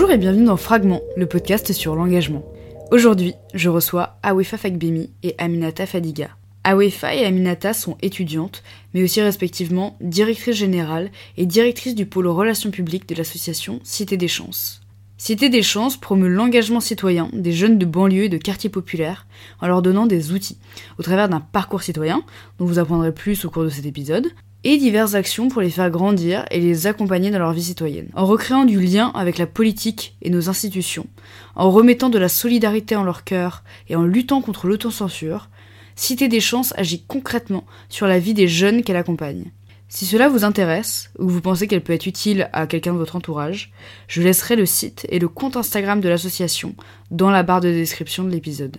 Bonjour et bienvenue dans Fragment, le podcast sur l'engagement. Aujourd'hui, je reçois Awefa Fakbemi et Aminata Fadiga. Awefa et Aminata sont étudiantes, mais aussi respectivement directrice générale et directrice du pôle relations publiques de l'association Cité des Chances. Cité des Chances promeut l'engagement citoyen des jeunes de banlieue et de quartiers populaires en leur donnant des outils, au travers d'un parcours citoyen, dont vous apprendrez plus au cours de cet épisode, et diverses actions pour les faire grandir et les accompagner dans leur vie citoyenne, en recréant du lien avec la politique et nos institutions, en remettant de la solidarité en leur cœur et en luttant contre l'autocensure, Cité des Chances agit concrètement sur la vie des jeunes qu'elle accompagne. Si cela vous intéresse, ou vous pensez qu'elle peut être utile à quelqu'un de votre entourage, je laisserai le site et le compte Instagram de l'association dans la barre de description de l'épisode.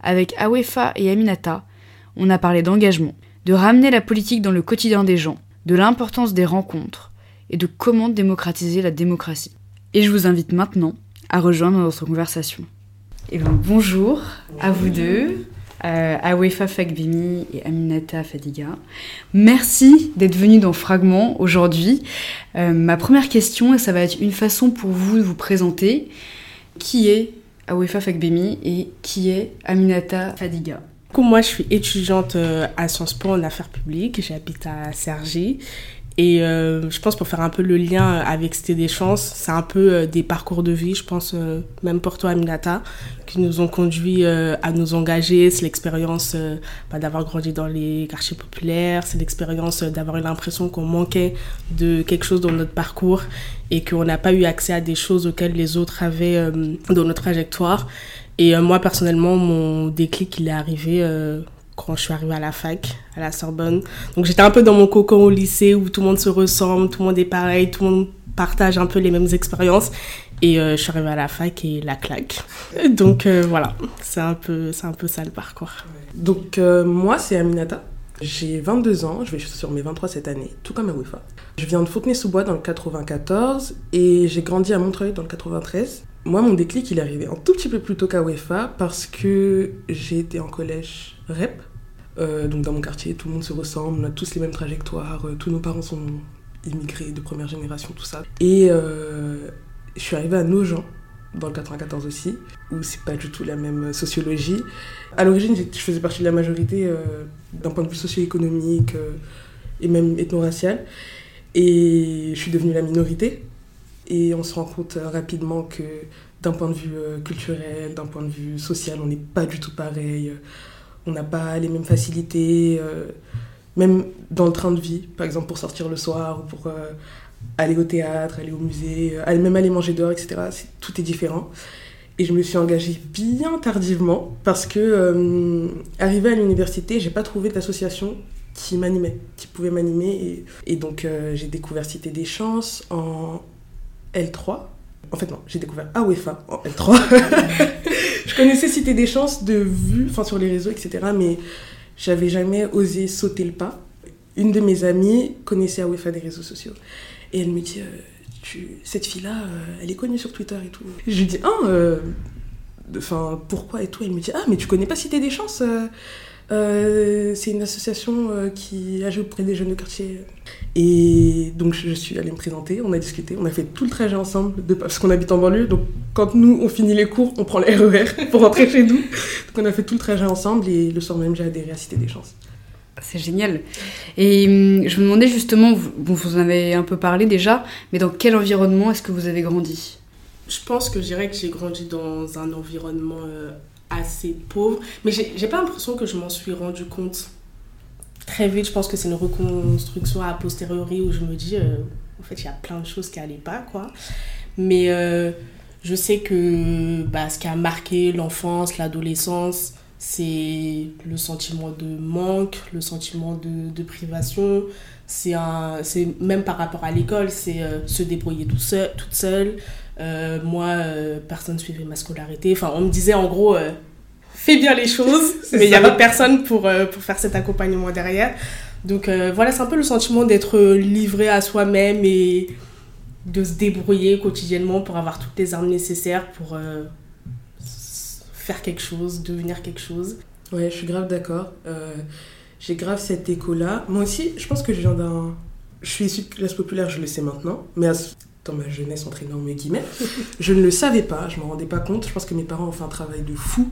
Avec Awefa et Aminata, on a parlé d'engagement, de ramener la politique dans le quotidien des gens, de l'importance des rencontres et de comment démocratiser la démocratie. Et je vous invite maintenant à rejoindre notre conversation. Et bien, bonjour à vous deux, euh, Awefa Fakbimi et Aminata Fadiga. Merci d'être venus dans Fragment aujourd'hui. Euh, ma première question, et ça va être une façon pour vous de vous présenter, qui est Awefa Fakbimi et qui est Aminata Fadiga? Moi, je suis étudiante euh, à Sciences Po en affaires publiques. J'habite à Cergy. Et euh, je pense pour faire un peu le lien avec Cité des Chances, c'est un peu euh, des parcours de vie, je pense, même pour toi, Aminata, qui nous ont conduits à nous engager. C'est l'expérience bah, d'avoir grandi dans les quartiers populaires, c'est l'expérience d'avoir eu l'impression qu'on manquait de quelque chose dans notre parcours et qu'on n'a pas eu accès à des choses auxquelles les autres avaient dans notre trajectoire. Et euh, moi, personnellement, mon déclic, il est arrivé euh, quand je suis arrivée à la fac, à la Sorbonne. Donc j'étais un peu dans mon cocon au lycée où tout le monde se ressemble, tout le monde est pareil, tout le monde partage un peu les mêmes expériences. Et euh, je suis arrivée à la fac et la claque. Donc voilà, c'est un, peu, un peu ça le parcours. Donc moi, c'est Aminata. J'ai 22 ans, je vais sur mes 23 cette année, tout comme à WIFA. Je viens de Fontenay-sous-Bois dans le 94 et j'ai grandi à Montreuil dans le 93 moi, mon déclic, il est arrivé un tout petit peu plus tôt qu'à UEFA parce que j'ai été en collège REP. Euh, donc dans mon quartier, tout le monde se ressemble, on a tous les mêmes trajectoires, euh, tous nos parents sont immigrés de première génération, tout ça. Et euh, je suis arrivée à Nogent, dans le 94 aussi, où c'est pas du tout la même sociologie. À l'origine, je faisais partie de la majorité d'un point de vue socio-économique et même ethno-racial. Et je suis devenue la minorité. Et on se rend compte euh, rapidement que d'un point de vue euh, culturel, d'un point de vue social, on n'est pas du tout pareil. On n'a pas les mêmes facilités, euh, même dans le train de vie, par exemple pour sortir le soir ou pour aller au théâtre, aller au musée, même aller manger dehors, etc. tout est différent. Et je me suis engagée bien tardivement parce que, arrivée à l'université, j'ai pas trouvé d'association qui m'animait, qui pouvait m'animer. Et, donc, j'ai découvert Cité des Chances en L3. En fait, non, j'ai découvert AWEFA en L3. je connaissais Cité des Chances de vue, enfin sur les réseaux, etc. Mais j'avais jamais osé sauter le pas. Une de mes amies connaissait AWEFA des réseaux sociaux. Et elle me dit, euh, cette fille-là, euh, elle est connue sur Twitter et tout. Je lui dis, ah, enfin, pourquoi et tout. Elle me dit, ah, mais tu connais pas Cité des Chances euh, c'est une association qui agit auprès des jeunes de quartier. Et donc je suis allée me présenter, on a discuté, on a fait tout le trajet ensemble, parce qu'on habite en banlieue. Donc quand nous, on finit les cours, on prend le RER pour rentrer chez nous. Donc on a fait tout le trajet ensemble et le soir même, j'ai adhéré à Cité des Chances. C'est génial. Et hum, je me demandais justement, vous, en avez un peu parlé déjà, mais dans quel environnement est-ce que vous avez grandi? Je pense que je dirais que j'ai grandi dans un environnement euh, assez pauvre. Mais j'ai pas l'impression que je m'en suis rendu compte très vite. Je pense que c'est une reconstruction a posteriori où je me dis, euh, en fait, il y a plein de choses qui n'allaient pas, quoi. Mais euh, je sais que bah, ce qui a marqué l'enfance, l'adolescence, c'est le sentiment de manque, le sentiment de, de privation. C'est même par rapport à l'école, c'est euh, se débrouiller tout seul, toute seule. Euh, moi, euh, personne ne suivait ma scolarité. Enfin, on me disait en gros, fais bien les choses, mais il n'y avait personne pour, pour faire cet accompagnement derrière. Donc voilà, c'est un peu le sentiment d'être livré à soi-même et de se débrouiller quotidiennement pour avoir toutes les armes nécessaires pour faire quelque chose, devenir quelque chose. Ouais, je suis grave d'accord. J'ai grave cet écho-là. Moi aussi, je pense que je viens d'un. Je suis issu de classe populaire, je le sais maintenant. Mais dans ma jeunesse entre énormes guillemets. Je ne le savais pas, je m'en rendais pas compte. Je pense que mes parents ont fait un travail de fou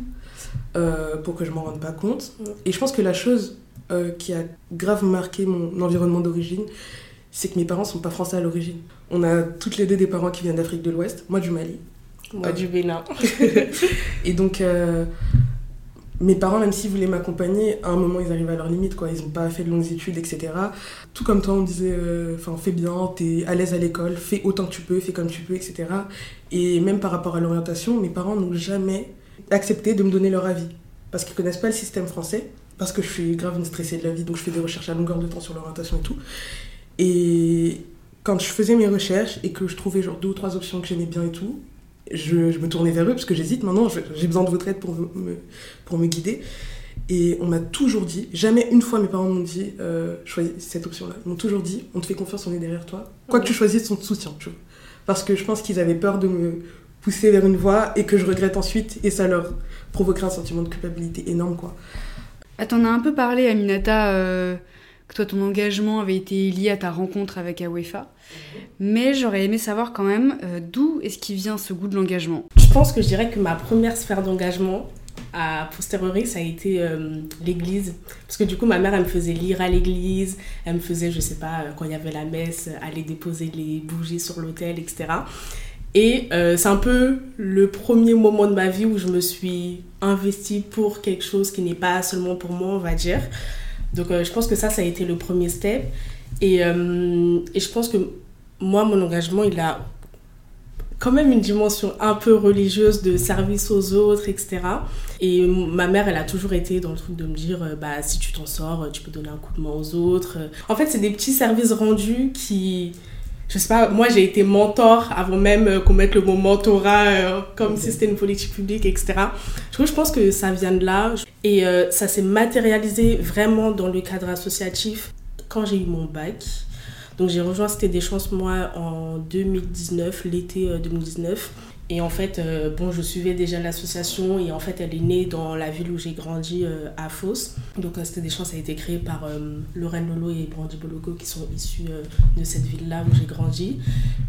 euh, pour que je m'en rende pas compte. Et je pense que la chose euh, qui a grave marqué mon environnement d'origine, c'est que mes parents sont pas français à l'origine. On a toutes les deux des parents qui viennent d'Afrique de l'Ouest, moi du Mali. Moi du Bénin. et donc, euh, mes parents, même s'ils voulaient m'accompagner, à un moment, ils arrivent à leur limite, quoi. Ils n'ont pas fait de longues études, etc. Tout comme toi, on disait, euh, fais bien, t'es à l'aise à l'école, fais autant que tu peux, fais comme tu peux, etc. Et même par rapport à l'orientation, mes parents n'ont jamais accepté de me donner leur avis. Parce qu'ils connaissent pas le système français, parce que je suis grave une stressée de la vie, donc je fais des recherches à longueur de temps sur l'orientation et tout. Et quand je faisais mes recherches et que je trouvais genre deux ou trois options que j'aimais bien et tout, je, me tournais vers eux parce que j'hésite maintenant, j'ai besoin de votre aide pour me, pour me guider. Et on m'a toujours dit, jamais une fois mes parents m'ont dit, euh, choisis cette option-là. Ils m'ont toujours dit, on te fait confiance, on est derrière toi. Quoi que tu choisisses, on te soutient. Tu vois. Parce que je pense qu'ils avaient peur de me pousser vers une voie et que je regrette ensuite et ça leur provoquerait un sentiment de culpabilité énorme. quoi. Ah, t'en as un peu parlé, Aminata, euh, que toi, ton engagement avait été lié à ta rencontre avec Awefa. Mais j'aurais aimé savoir quand même euh, d'où est-ce qu'il vient ce goût de l'engagement? Je pense que je dirais que ma première sphère d'engagement, à posteriori, ça a été euh, l'église. Parce que du coup, ma mère, elle me faisait lire à l'église, elle me faisait, je sais pas, quand il y avait la messe, aller déposer les bougies sur l'autel, etc. Et c'est un peu le premier moment de ma vie où je me suis investie pour quelque chose qui n'est pas seulement pour moi, on va dire. Donc euh, je pense que ça, ça a été le premier step. Et, euh, et, je pense que moi, mon engagement, il a quand même une dimension un peu religieuse de service aux autres, etc. Et ma mère, elle a toujours été dans le truc de me dire, euh, bah, si tu t'en sors, tu peux donner un coup de main aux autres. En fait, c'est des petits services rendus qui, je sais pas, moi j'ai été mentor avant même qu'on mette le mot mentorat comme si c'était une politique publique, etc. Je pense que ça vient de là. Et euh, ça s'est matérialisé vraiment dans le cadre associatif quand j'ai eu mon bac. Donc j'ai rejoint C'était des chances moi en 2019, l'été 2019. Et en fait, euh, bon, je suivais déjà l'association et en fait, elle est née dans la ville où j'ai grandi, euh, à Fos. Donc, euh, C'était des chances a été créé par Lorraine Lolo et Brandy Bologo qui sont issus de cette ville-là où j'ai grandi.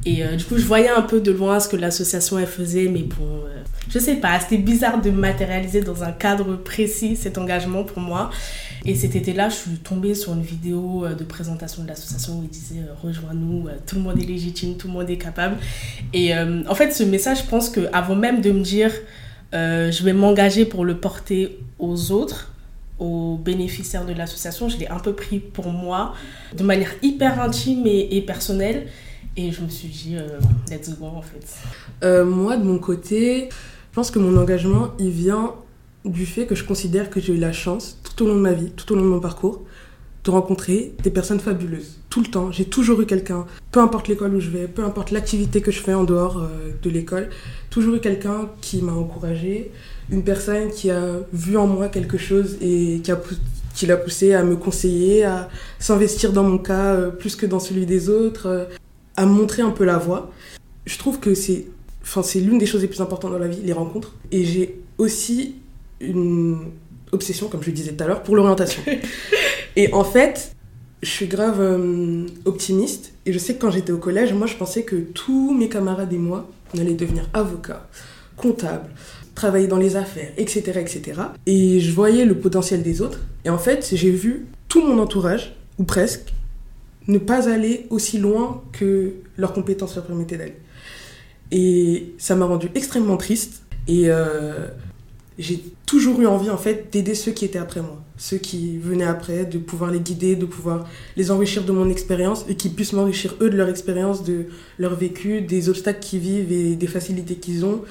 Et du coup, je voyais un peu de loin ce que l'association elle faisait, mais bon, je sais pas, c'était bizarre de matérialiser dans un cadre précis cet engagement pour moi. Et cet été-là, je suis tombée sur une vidéo de présentation de l'association où il disait Rejoins-nous, tout le monde est légitime, tout le monde est capable. Et en fait, ce message je pense qu'avant même de me dire euh, je vais m'engager pour le porter aux autres, aux bénéficiaires de l'association, je l'ai un peu pris pour moi de manière hyper intime et, personnelle. Et je me suis dit, euh, let's go en fait. Euh, moi, de mon côté, je pense que mon engagement, il vient du fait que je considère que j'ai eu la chance, tout au long de ma vie, tout au long de mon parcours, de rencontrer des personnes fabuleuses. Tout le temps. J'ai toujours eu quelqu'un, peu importe l'école où je vais, peu importe l'activité que je fais en dehors euh, de l'école, toujours eu quelqu'un qui m'a encouragé, une personne qui a vu en moi quelque chose et qui a qui l'a poussé à me conseiller, à s'investir dans mon cas euh, plus que dans celui des autres, euh, à montrer un peu la voie. Je trouve que c'est enfin, c'est l'une des choses les plus importantes dans la vie, les rencontres. Et j'ai aussi une obsession, comme je le disais tout à l'heure, pour l'orientation. Et en fait, je suis grave euh, optimiste. Et je sais que quand j'étais au collège, moi, je pensais que tous mes camarades et moi, on allait devenir avocats, comptables, travailler dans les affaires, etc., etc. Et je voyais le potentiel des autres. Et en fait, j'ai vu tout mon entourage, ou presque, ne pas aller aussi loin que leurs compétences leur permettaient d'aller. Et ça m'a rendu extrêmement triste. Et euh, j'ai toujours eu envie en fait d'aider ceux qui étaient après moi, ceux qui venaient après, de pouvoir les guider, de pouvoir les enrichir de mon expérience et qu'ils puissent m'enrichir eux de leur expérience, de leur vécu, des obstacles qu'ils vivent et des facilités qu'ils ont.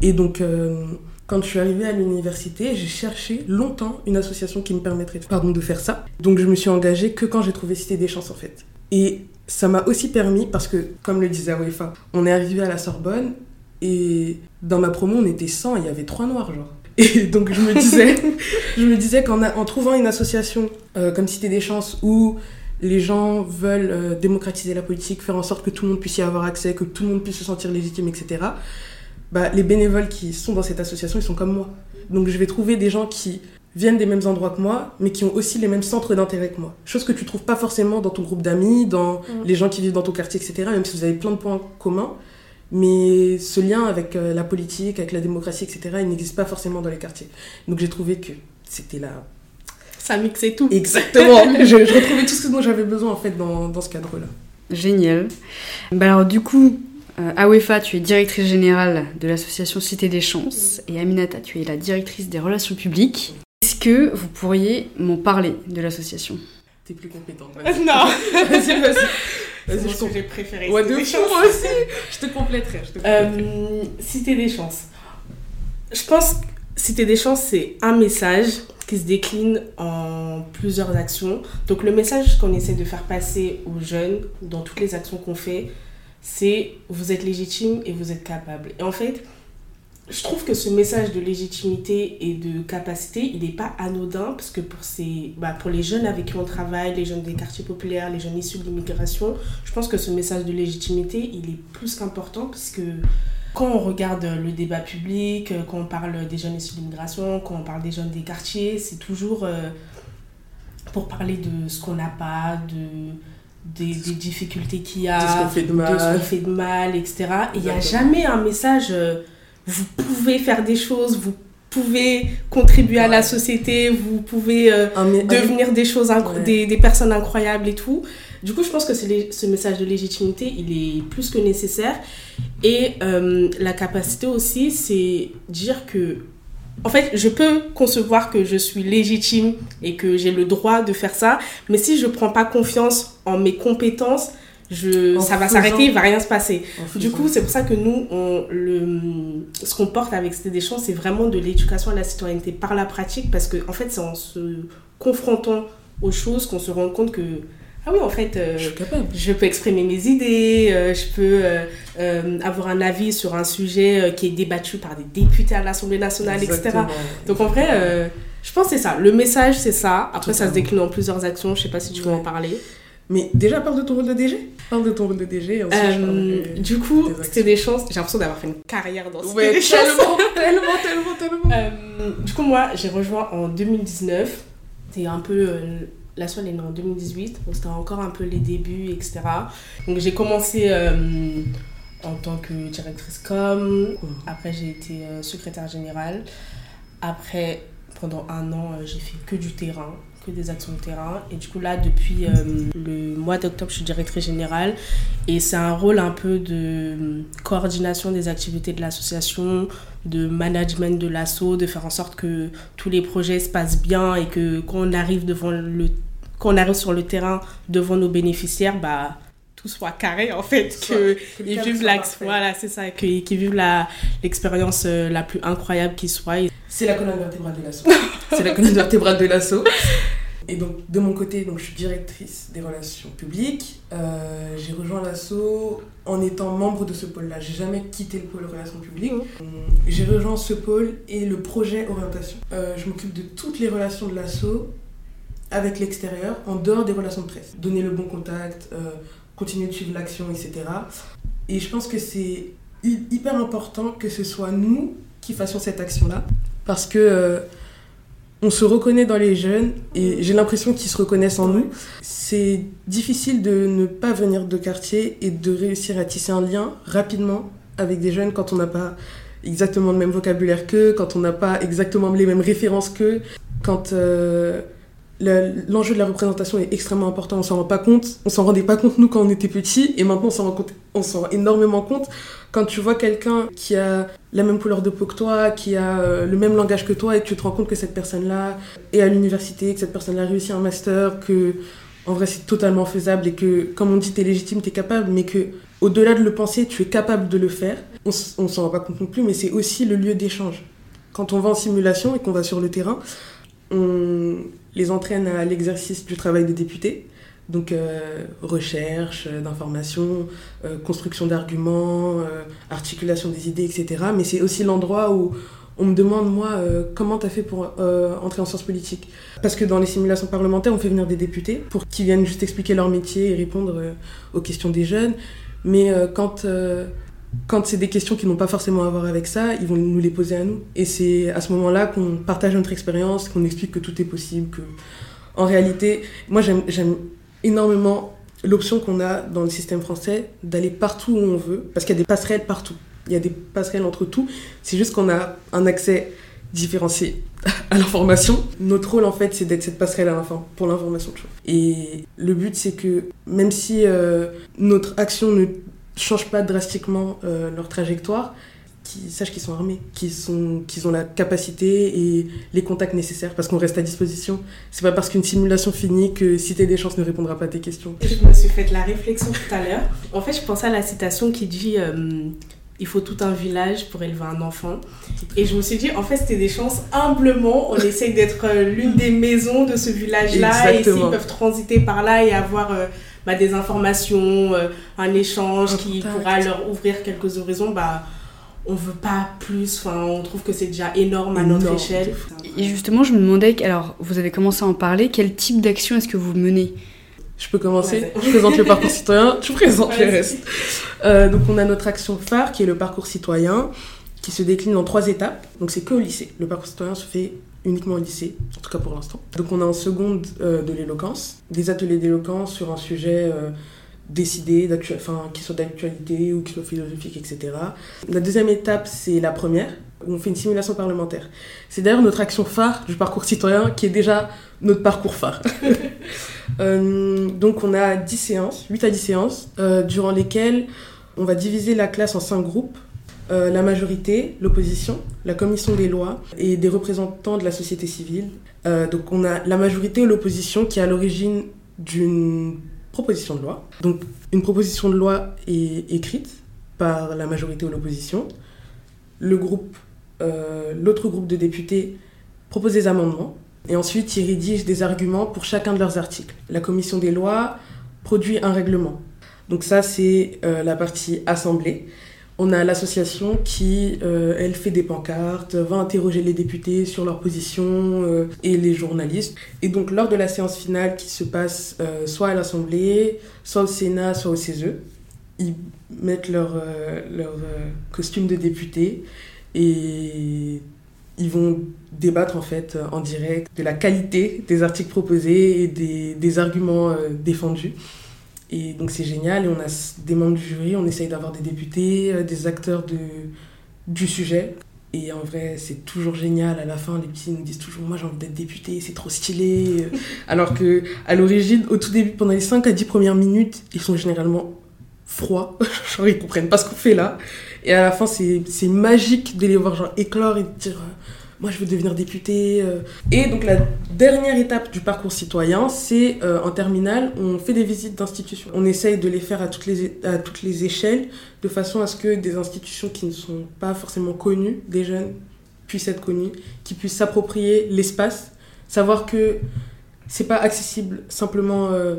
Et donc euh, quand je suis arrivée à l'université, j'ai cherché longtemps une association qui me permettrait pardon, de faire ça. Donc je me suis engagée que quand j'ai trouvé Cité des Chances en fait. Et ça m'a aussi permis, parce que comme le disait Awefa, on est arrivé à la Sorbonne et dans ma promo, on était 100, il y avait trois noirs, genre. Et donc je me disais, je me disais qu'en en trouvant une association euh, comme Cité des Chances où les gens veulent euh, démocratiser la politique, faire en sorte que tout le monde puisse y avoir accès, que tout le monde puisse se sentir légitime, etc., bah, les bénévoles qui sont dans cette association, ils sont comme moi. Donc je vais trouver des gens qui viennent des mêmes endroits que moi, mais qui ont aussi les mêmes centres d'intérêt que moi. Chose que tu trouves pas forcément dans ton groupe d'amis, dans Mm. les gens qui vivent dans ton quartier, etc. Même si vous avez plein de points communs. Mais ce lien avec euh, la politique, avec la démocratie, etc., il n'existe pas forcément dans les quartiers. Donc j'ai trouvé que c'était là. Ça mixait tout. Exactement. je, je retrouvais tout ce dont j'avais besoin en fait dans, dans ce cadre-là. Génial. Bah alors du coup, euh, Awefa, tu es directrice générale de l'association Cité des Chances et Aminata, tu es la directrice des relations publiques. Est-ce que vous pourriez m'en parler de l'association? T'es plus compétente. non. Vas-y, vas-y. C'est mon sujet préféré. Ouais, Cité de des fou, chances. moi aussi. Je te compléterai. Je te compléterai. Euh, Cité des chances. Je pense que Cité des chances, c'est un message qui se décline en plusieurs actions. Donc le message qu'on essaie de faire passer aux jeunes dans toutes les actions qu'on fait, c'est vous êtes légitime et vous êtes capable. Et en fait, je trouve que ce message de légitimité et de capacité, il n'est pas anodin parce que pour, ces, bah, pour les jeunes avec qui on travaille, les jeunes des quartiers populaires, les jeunes issus de l'immigration, je pense que ce message de légitimité, il est plus qu'important parce que quand on regarde le débat public, quand on parle des jeunes issus de l'immigration, quand on parle des jeunes des quartiers, c'est toujours euh, pour parler de ce qu'on n'a pas, de, des, des difficultés qu'il y a, De ce qu'on fait de mal. de ce qu'on fait de mal, etc. Et il n'y a jamais un message, euh, vous pouvez faire des choses, vous pouvez contribuer à la société, vous pouvez euh, devenir des choses, Ouais. des, des personnes incroyables et tout. Du coup, je pense que ce message de légitimité, il est plus que nécessaire. Et euh, la capacité aussi, c'est dire que, en fait, je peux concevoir que je suis légitime et que j'ai le droit de faire ça, mais si je prends pas confiance en mes compétences, je, En ça va s'arrêter, il va rien se passer. Du coup, c'est pour ça que nous, on, le, ce qu'on porte avec Cité des Champs, c'est vraiment de l'éducation à la citoyenneté par la pratique, parce que en fait, c'est en se confrontant aux choses qu'on se rend compte que, ah oui, en fait, euh, je je peux exprimer mes idées, euh, je peux euh, euh, avoir un avis sur un sujet qui est débattu par des députés à l'Assemblée nationale, etc. Donc en vrai, je pense que c'est ça. Le message, c'est ça. Après, ça se décline en plusieurs actions. Je sais pas si tu veux Ouais. en parler. Mais déjà, parle de ton rôle de DG. Parle de ton rôle de DG. et ensuite, je Euh, du coup, c'était des chances. J'ai l'impression d'avoir fait une carrière dans Cité Ouais, des tellement, tellement, tellement, tellement. Euh, du coup, moi, j'ai rejoint en 2019. C'était un peu. euh, la soirée est née en 2018, donc c'était encore un peu les débuts, etc. Donc j'ai commencé en tant que directrice com. Après, j'ai été secrétaire générale. Après, pendant un an, j'ai fait que du terrain, que des actions de terrain. Et du coup, là, depuis euh, le mois d'octobre, je suis directrice générale. Et c'est un rôle un peu de euh, coordination des activités de l'association, de management de l'asso, de faire en sorte que tous les projets se passent bien et que quand on arrive devant le quand on arrive sur le terrain devant nos bénéficiaires, bah tout soit carré en fait, Soit- que ils vivent la parfait. voilà, c'est ça, que- qu'ils vivent la l'expérience euh, la plus incroyable qui soit. C'est la colonne vertébrale de l'assaut. C'est la colonne vertébrale de l'assaut. Et donc, de mon côté, donc, je suis directrice des relations publiques. Euh, j'ai rejoint l'assaut en étant membre de ce pôle-là. J'ai jamais quitté le pôle relations publiques. Euh, J'ai rejoint ce pôle et le projet orientation. Euh, je m'occupe de toutes les relations de l'assaut avec l'extérieur, en dehors des relations de presse. Donner le bon contact, euh, continuer de suivre l'action, etc. Et je pense que c'est hy- hyper important que ce soit nous qui fassions cette action-là. Parce que euh, on se reconnaît dans les jeunes et j'ai l'impression qu'ils se reconnaissent en nous. C'est difficile de ne pas venir de quartier et de réussir à tisser un lien rapidement avec des jeunes quand on n'a pas exactement le même vocabulaire qu'eux, quand on n'a pas exactement les mêmes références qu'eux, quand euh, l'enjeu de la représentation est extrêmement important, on s'en rend pas compte, on s'en rendait pas compte nous quand on était petits et maintenant on s'en rend, compte- on s'en rend énormément compte quand tu vois quelqu'un qui a la même couleur de peau que toi, qui a euh, le même langage que toi et que tu te rends compte que cette personne-là est à l'université, que cette personne-là a réussi un master, que en vrai c'est totalement faisable et que comme on dit t'es légitime, t'es capable, mais que au-delà de le penser, tu es capable de le faire. On, on s'en rend pas compte non plus, mais c'est aussi le lieu d'échange. Quand on va en simulation et qu'on va sur le terrain, on les entraîne à l'exercice du travail de député. Donc euh, recherche euh, d'informations, euh, construction d'arguments, euh, articulation des idées, etc. Mais c'est aussi l'endroit où on me demande, moi, euh, comment tu as fait pour euh, entrer en sciences politiques? Parce que dans les simulations parlementaires, on fait venir des députés pour qu'ils viennent juste expliquer leur métier et répondre aux questions des jeunes. Mais quand quand c'est des questions qui n'ont pas forcément à voir avec ça, ils vont nous les poser à nous. Et c'est à ce moment-là qu'on partage notre expérience, qu'on explique que tout est possible, que en réalité, moi j'aime énormément l'option qu'on a dans le système français d'aller partout où on veut, parce qu'il y a des passerelles partout. Il y a des passerelles entre tout. C'est juste qu'on a un accès différencié à l'information. Notre rôle, en fait, c'est d'être cette passerelle à pour l'information. Et le but, c'est que même si euh, notre action ne change pas drastiquement euh, leur trajectoire, qu'ils sachent qu'ils sont armés, qu'ils sont, qu'ils ont la capacité et les contacts nécessaires parce qu'on reste à disposition. C'est pas parce qu'une simulation finit que t'as des chances ne répondra pas à tes questions. Je me suis fait la réflexion tout à l'heure. En fait, je pensais à la citation qui dit euh, Il faut tout un village pour élever un enfant. Et je me suis dit, en fait, c'était des chances. Humblement, on essaye d'être euh, l'une des maisons de ce village-là. Et s'ils peuvent transiter par là et avoir bah, des informations, euh, un échange Un qui contact. pourra leur ouvrir quelques horizons, bah. On veut pas plus, enfin, on trouve que c'est déjà énorme à notre échelle. Et justement, je me demandais, alors vous avez commencé à en parler, quel type d'action est-ce que vous menez? Je peux commencer Ouais. Je présente le parcours citoyen, tu présentes le reste. Euh, donc on a notre action phare qui est le parcours citoyen, qui se décline en trois étapes. Donc c'est que au lycée. Le parcours citoyen se fait uniquement au lycée, en tout cas pour l'instant. Donc on a en seconde euh, de l'éloquence, des ateliers d'éloquence sur un sujet euh, décidé, enfin, qui soit d'actualité ou qui soit philosophique, etc. La deuxième étape, c'est la première, où on fait une simulation parlementaire. C'est d'ailleurs notre action phare du parcours citoyen, qui est déjà notre parcours phare. Euh, donc on a 10 séances, 8 à 10 séances, durant lesquelles on va diviser la classe en 5 groupes. Euh, la majorité, l'opposition, la commission des lois et des représentants de la société civile. Euh, donc on a la majorité ou l'opposition qui est à l'origine d'une proposition de loi. Donc une proposition de loi est écrite par la majorité ou l'opposition. Le groupe, euh, l'autre groupe de députés propose des amendements et ensuite ils rédigent des arguments pour chacun de leurs articles. La commission des lois produit un règlement. Donc ça c'est la partie assemblée. On a l'association qui, euh, elle, fait des pancartes, va interroger les députés sur leur position euh, et les journalistes. Et donc, lors de la séance finale qui se passe euh, soit à l'Assemblée, soit au Sénat, soit au CESE, ils mettent leur, leur costume de député et ils vont débattre en fait en direct de la qualité des articles proposés et des, arguments défendus. Et donc c'est génial, et on a des membres du jury, on essaye d'avoir des députés, euh, des acteurs de, du sujet. Et en vrai, c'est toujours génial. À la fin, les petits nous disent toujours Moi, j'ai envie d'être député, c'est trop stylé. Alors que à l'origine, au tout début, pendant les 5 à 10 premières minutes, ils sont généralement froids. genre, ils comprennent pas ce qu'on fait là. Et à la fin, c'est magique de les voir genre éclore et de dire Moi, je veux devenir député. euh. Et donc, la dernière étape du parcours citoyen, c'est euh, en terminale, on fait des visites d'institutions. On essaye de les faire à toutes les, à toutes les échelles, de façon à ce que des institutions qui ne sont pas forcément connues des jeunes puissent être connues, qui puissent s'approprier l'espace, savoir que c'est pas accessible simplement euh,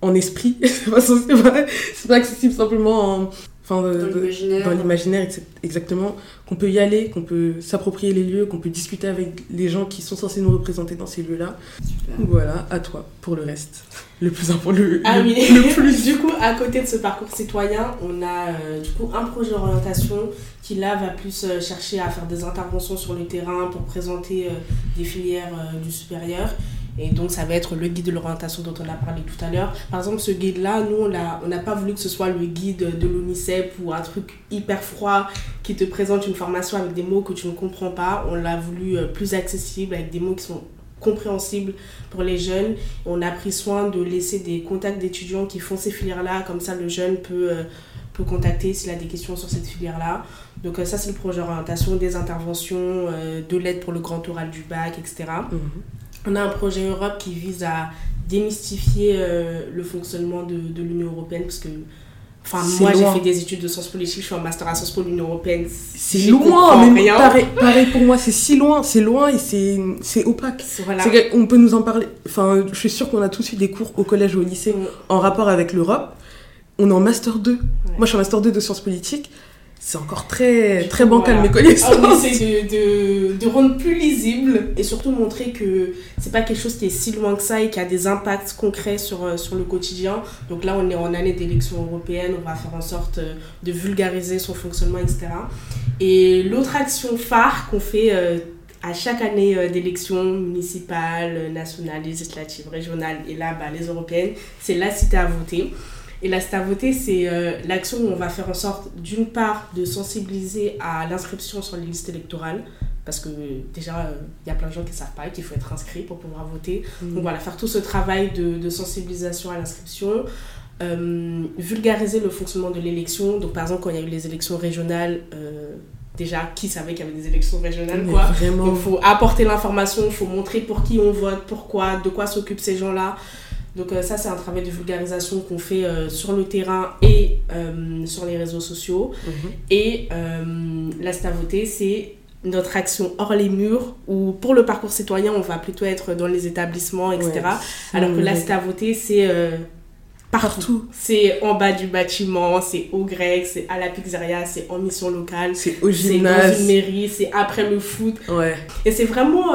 en esprit, c'est pas, pas accessible simplement en. Enfin, de- Dans l'imaginaire. exactement, qu'on peut y aller, qu'on peut s'approprier les lieux, qu'on peut discuter avec les gens qui sont censés nous représenter dans ces lieux-là. Voilà, à toi pour le reste. Le plus important, le, Ah le- oui, le plus. du coup, à côté de ce parcours citoyen, on a euh, du coup un projet d'orientation qui là va plus euh, chercher à faire des interventions sur le terrain pour présenter euh, des filières euh, du supérieur. Et donc, ça va être le guide de l'orientation dont on a parlé tout à l'heure. Par exemple, ce guide-là, nous, on n'a pas voulu que ce soit le guide de l'ONICEP ou un truc hyper froid qui te présente une formation avec des mots que tu ne comprends pas. On l'a voulu euh, plus accessible avec des mots qui sont compréhensibles pour les jeunes. On a pris soin de laisser des contacts d'étudiants qui font ces filières-là. Comme ça, le jeune peut, euh, peut contacter s'il a des questions sur cette filière-là. Donc euh, ça, c'est le projet orientation, des interventions, de l'aide pour le grand oral du bac, etc. On a un projet Europe qui vise à démystifier euh, le fonctionnement de, de l'Union Européenne parce que enfin moi j'ai fait des études de sciences politiques, je suis en master à Sciences Po l'Union Européenne. C'est loin, mais rien. pareil, pareil pour moi, c'est si loin, c'est loin et c'est c'est opaque. Voilà. Qu'on peut nous en parler. Enfin, je suis sûre qu'on a tous eu des cours au collège ou au lycée en rapport avec l'Europe. On est en master 2. Moi, je suis en master 2 de sciences politiques. C'est encore très, très bancal mes connaissances. On essaie de, de, de, rendre plus lisible et surtout montrer que c'est pas quelque chose qui est si loin que ça et qui a des impacts concrets sur, euh, sur le quotidien. Donc là, on est en année d'élection européenne, on va faire en sorte euh, de vulgariser son fonctionnement, etc. Et l'autre action phare qu'on fait euh, à chaque année d'élection municipale, nationale, législative, régionale et là, bah, les européennes, c'est la cité à voter. Et la voter, c'est euh, l'action où on va faire en sorte, d'une part, de sensibiliser à l'inscription sur les listes électorales, parce que déjà, il euh, y a plein de gens qui ne savent pas qu'il faut être inscrit pour pouvoir voter. Mm. Donc voilà, faire tout ce travail de, de sensibilisation à l'inscription, euh, vulgariser le fonctionnement de l'élection. Donc par exemple, quand il y a eu les élections régionales, déjà, qui savait qu'il y avait des élections régionales, quoi? Vraiment... Donc il faut apporter l'information, il faut montrer pour qui on vote, pourquoi, de quoi s'occupent ces gens-là. Donc euh, ça, c'est un travail de vulgarisation qu'on fait euh, sur le terrain et euh, sur les réseaux sociaux. Mhm. Et la Stavoté, c'est notre action hors les murs, où pour le parcours citoyen, on va plutôt être dans les établissements, etc. Alors que la Stavoté, c'est partout. C'est en bas du bâtiment, c'est au grec, c'est à la pizzeria, c'est en mission locale. C'est au gymnase. C'est dans une mairie, c'est après le foot. Ouais. Et c'est vraiment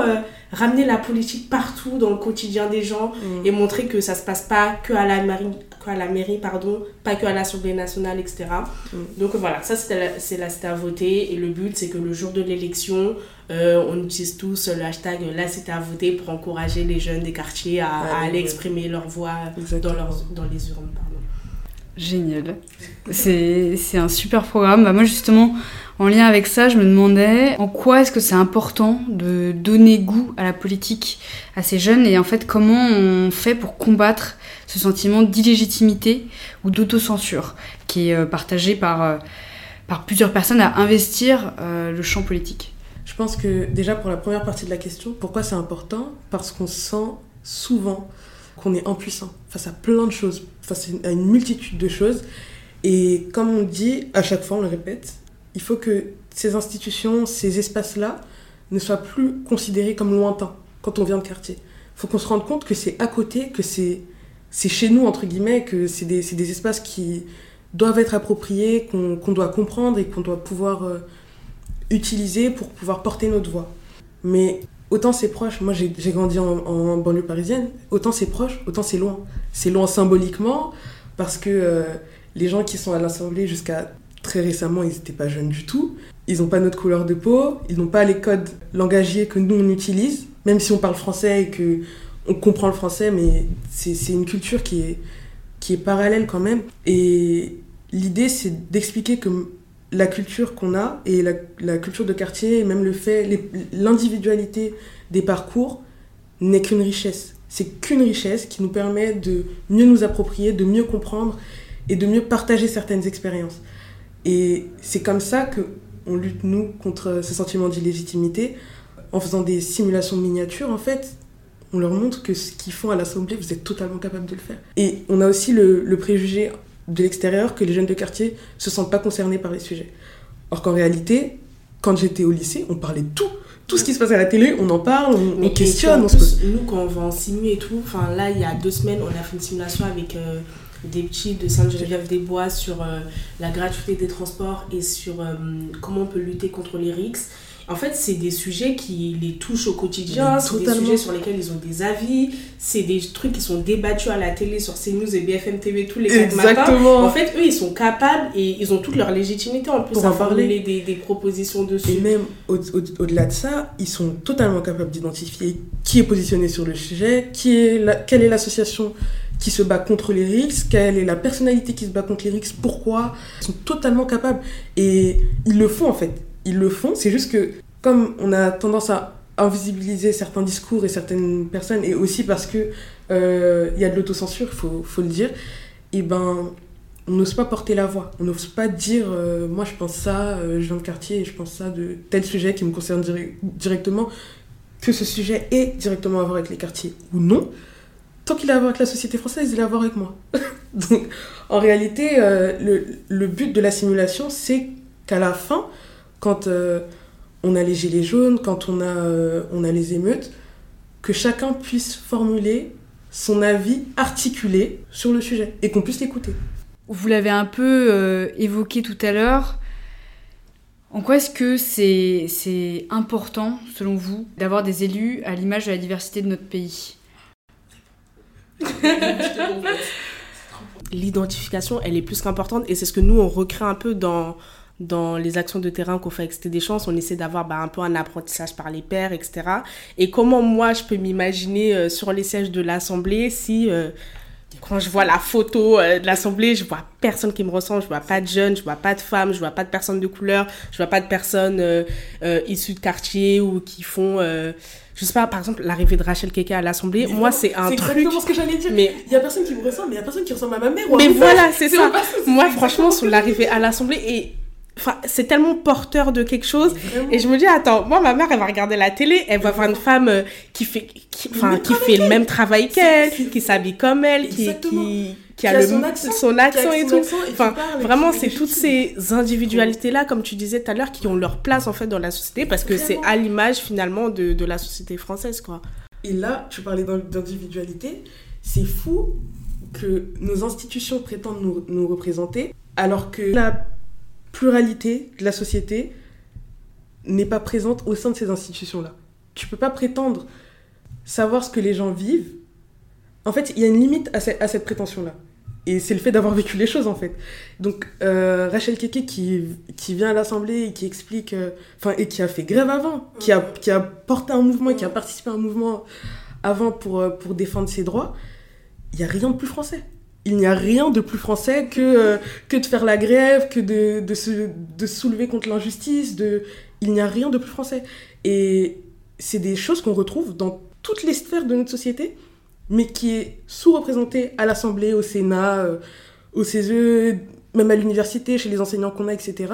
ramener la politique partout dans le quotidien des gens mm. et montrer que ça se passe pas que à la mairie, que à la mairie pardon, pas que à l'Assemblée nationale, etc. Mm. Donc voilà, ça c'est la cité à voter et le but c'est que le jour de l'élection, euh, on utilise tous le hashtag la cité à voter pour encourager les jeunes des quartiers à, aller exprimer leur voix dans, dans les urnes. Pardon. Génial. C'est un super programme. Bah, moi justement, en lien avec ça, je me demandais en quoi est-ce que c'est important de donner goût à la politique à ces jeunes et en fait comment on fait pour combattre ce sentiment d'illégitimité ou d'autocensure qui est euh, partagé par, euh, par plusieurs personnes à investir euh, le champ politique? Je pense que déjà pour la première partie de la question, pourquoi c'est important? Parce qu'on sent souvent qu'on est impuissant face à plein de choses, face à une multitude de choses. Et comme on dit, à chaque fois on le répète, il faut que ces institutions, ces espaces-là, ne soient plus considérés comme lointains quand on vient de quartier. Il faut qu'on se rende compte que c'est à côté, que c'est chez nous, entre guillemets, que c'est des, des, espaces qui doivent être appropriés, qu'on doit comprendre et qu'on doit pouvoir euh, utiliser pour pouvoir porter notre voix. Mais autant c'est proche, moi j'ai grandi en, banlieue parisienne, autant c'est proche, autant c'est loin. C'est loin symboliquement parce que euh, les gens qui sont à l'Assemblée jusqu'à très récemment, ils n'étaient pas jeunes du tout. Ils n'ont pas notre couleur de peau, ils n'ont pas les codes langagiers que nous on utilise, même si on parle français et que on comprend le français, mais c'est une culture qui est, qui est parallèle quand même. Et l'idée, c'est d'expliquer que la culture qu'on a et la, culture de quartier, et même le fait, l'individualité des parcours n'est qu'une richesse. C'est qu'une richesse qui nous permet de mieux nous approprier, de mieux comprendre et de mieux partager certaines expériences. Et c'est comme ça que on lutte, nous, contre ce sentiment d'illégitimité, en faisant des simulations miniatures, en fait, on leur montre que ce qu'ils font à l'Assemblée, vous êtes totalement capable de le faire. Et on a aussi le préjugé de l'extérieur que les jeunes de quartier se sentent pas concernés par les sujets. Or qu'en réalité, quand j'étais au lycée, on parlait de tout. Tout ce qui se passe à la télé, on en parle, on, questionne. On se... Nous, quand on va en simu et tout, enfin là, il y a deux semaines, on a fait une simulation avec euh, des petits de Sainte-Geneviève-des-Bois sur euh, la gratuité des transports et sur euh, comment on peut lutter contre les RICS. En fait, c'est des sujets qui les touchent au quotidien, c'est des sujets sur lesquels ils ont des avis, c'est des trucs qui sont débattus à la télé sur CNews et BFM TV tous les quatre matins. En fait, eux, ils sont capables et ils ont toute leur légitimité en plus Pour à formuler des, des, propositions dessus. Et même au-delà de ça, ils sont totalement capables d'identifier qui est positionné sur le sujet, qui est la, quelle est l'association qui se bat contre les RICS, quelle est la personnalité qui se bat contre les RICS, pourquoi. Ils sont totalement capables. Et ils le font en fait ils le font. C'est juste que comme on a tendance à invisibiliser certains discours et certaines personnes, et aussi parce que euh, il y a de l'autocensure, il faut, le dire, et ben on n'ose pas porter la voix. On n'ose pas dire euh, moi je pense ça, euh, je viens de quartier et je pense ça de tel sujet qui me concerne directement, que ce sujet ait directement à voir avec les quartiers ou non. Tant qu'il a à voir avec la société française, il a à voir avec moi. Donc en réalité, le but de la simulation, c'est qu'à la fin, quand euh, on a les gilets jaunes, quand on a, euh, on a les émeutes, que chacun puisse formuler son avis articulé sur le sujet et qu'on puisse l'écouter. Vous l'avez un peu euh, évoqué tout à l'heure, En quoi est-ce que c'est c'est important, selon vous, d'avoir des élus à l'image de la diversité de notre pays? L'identification, elle est plus qu'importante et c'est ce que nous, on recrée un peu dans, dans les actions de terrain qu'on fait avec C'était des chances. On essaie d'avoir bah, un peu un apprentissage par les pairs, etc. Et comment moi, je peux m'imaginer euh, sur les sièges de l'Assemblée si... euh, quand je vois la photo euh, de l'Assemblée, je vois personne qui me ressemble, je vois pas de jeunes, je vois pas de femmes, je vois pas de personnes de couleur, je vois pas de personnes issues de quartier ou qui font, je sais pas, par exemple, l'arrivée de Rachel Keke à l'Assemblée, moi c'est un C'est truc. exactement ce que j'allais dire. Mais, Il y a personne qui me ressemble, mais il y a personne qui ressemble à ma mère. ou à mais voilà, c'est ça. c'est Moi, franchement, sur l'arrivée à l'Assemblée, et enfin, c'est tellement porteur de quelque chose. Vraiment. Et je me dis, attends, moi, ma mère, elle va regarder la télé, elle va voir une femme euh, qui fait, qui, enfin, fait le même travail qu'elle, qui s'habille comme elle, qui, qui, qui a, le, son accent, son accent et tout. Enfin, vraiment, c'est toutes ces individualités-là, comme tu disais tout à l'heure, qui ont leur place, en fait, dans la société, parce que c'est à l'image, finalement, de, de la société française, quoi. Et là, tu parlais d'in- d'individualité. C'est fou que nos institutions prétendent nous, nous représenter, alors que la pluralité de la société n'est pas présente au sein de ces institutions-là. Tu peux pas prétendre savoir ce que les gens vivent. En fait, il y a une limite à, ce- à cette prétention-là. Et c'est le fait d'avoir vécu les choses, en fait. Donc, euh, Rachel Keke qui, vient à l'Assemblée et qui explique... euh, Enfin, et qui a fait grève avant, qui a, qui a porté un mouvement et qui a participé à un mouvement avant pour, euh, pour défendre ses droits, il n'y a rien de plus français. Il n'y a rien de plus français que, euh, que de faire la grève, que de, de, se, de soulever contre l'injustice. De... Il n'y a rien de plus français. Et c'est des choses qu'on retrouve dans toutes les sphères de notre société, mais qui est sous-représentée à l'Assemblée, au Sénat, euh, au CESE, même à l'université, chez les enseignants qu'on a, etc.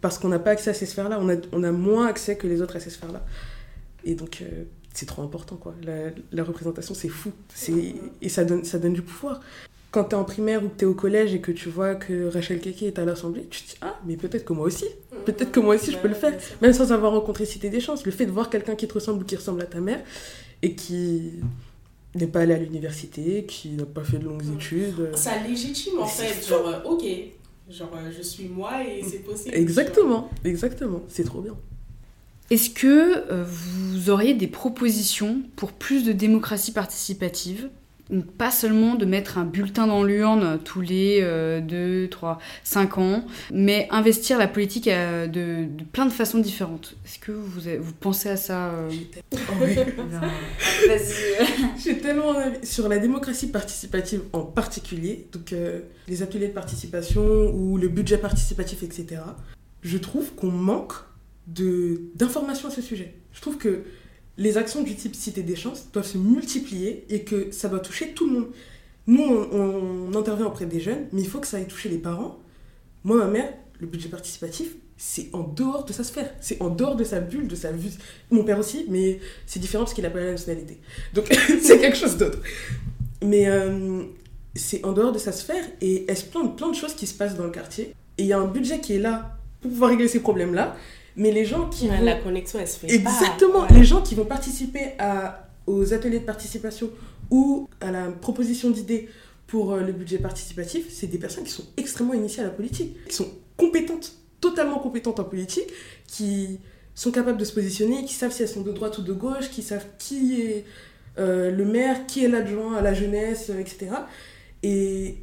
Parce qu'on n'a pas accès à ces sphères-là. On a, on a moins accès que les autres à ces sphères-là. Et donc, euh, c'est trop important, quoi. La, représentation, c'est fou. Et ça donne, ça donne du pouvoir. Quand t'es en primaire ou que t'es au collège et que tu vois que Rachel Keke est à l'Assemblée, tu te dis Ah, mais peut-être que moi aussi. Peut-être que moi aussi, je peux le faire. Même sans avoir rencontré Cité des Chances. Le fait de voir quelqu'un qui te ressemble ou qui ressemble à ta mère et qui n'est pas allé à l'université, qui n'a pas fait de longues études. euh, Ça légitime, en fait, genre, euh, ok, genre, euh, je suis moi et c'est possible. Exactement, exactement. C'est trop bien. Est-ce que euh, vous auriez des propositions pour plus de démocratie participative? Donc, Pas seulement de mettre un bulletin dans l'urne tous les 2, 3, 5 ans, mais investir la politique euh, de, de plein de façons différentes. Est-ce que vous, avez- vous pensez à ça euh Vas-y. J'ai tellement envie- sur la démocratie participative en particulier, donc euh, les ateliers de participation ou le budget participatif, etc. Je trouve qu'on manque de d'informations à ce sujet. Je trouve que les actions du type Cité des chances doivent se multiplier et que ça doit toucher tout le monde. Nous, on, intervient auprès des jeunes, mais il faut que ça aille toucher les parents. Moi, ma mère, le budget participatif, c'est en dehors de sa sphère. C'est en dehors de sa bulle, de sa vue. Mon père aussi, mais c'est différent parce qu'il n'a pas la nationalité. Donc, c'est quelque chose d'autre. Mais euh, c'est en dehors de sa sphère et elle se plaint de plein de choses qui se passent dans le quartier. Et il y a un budget qui est là pour pouvoir régler ces problèmes-là. Mais les gens qui Ouais, vont... La connexion, elle se fait Exactement. pas. Ouais. Les gens qui vont participer à, aux ateliers de participation ou à la proposition d'idées pour euh, le budget participatif, c'est des personnes qui sont extrêmement initiées à la politique, qui sont compétentes, totalement compétentes en politique, qui sont capables de se positionner, qui savent si elles sont de droite ou de gauche, qui savent qui est euh, le maire, qui est l'adjoint à la jeunesse, euh, etc. Et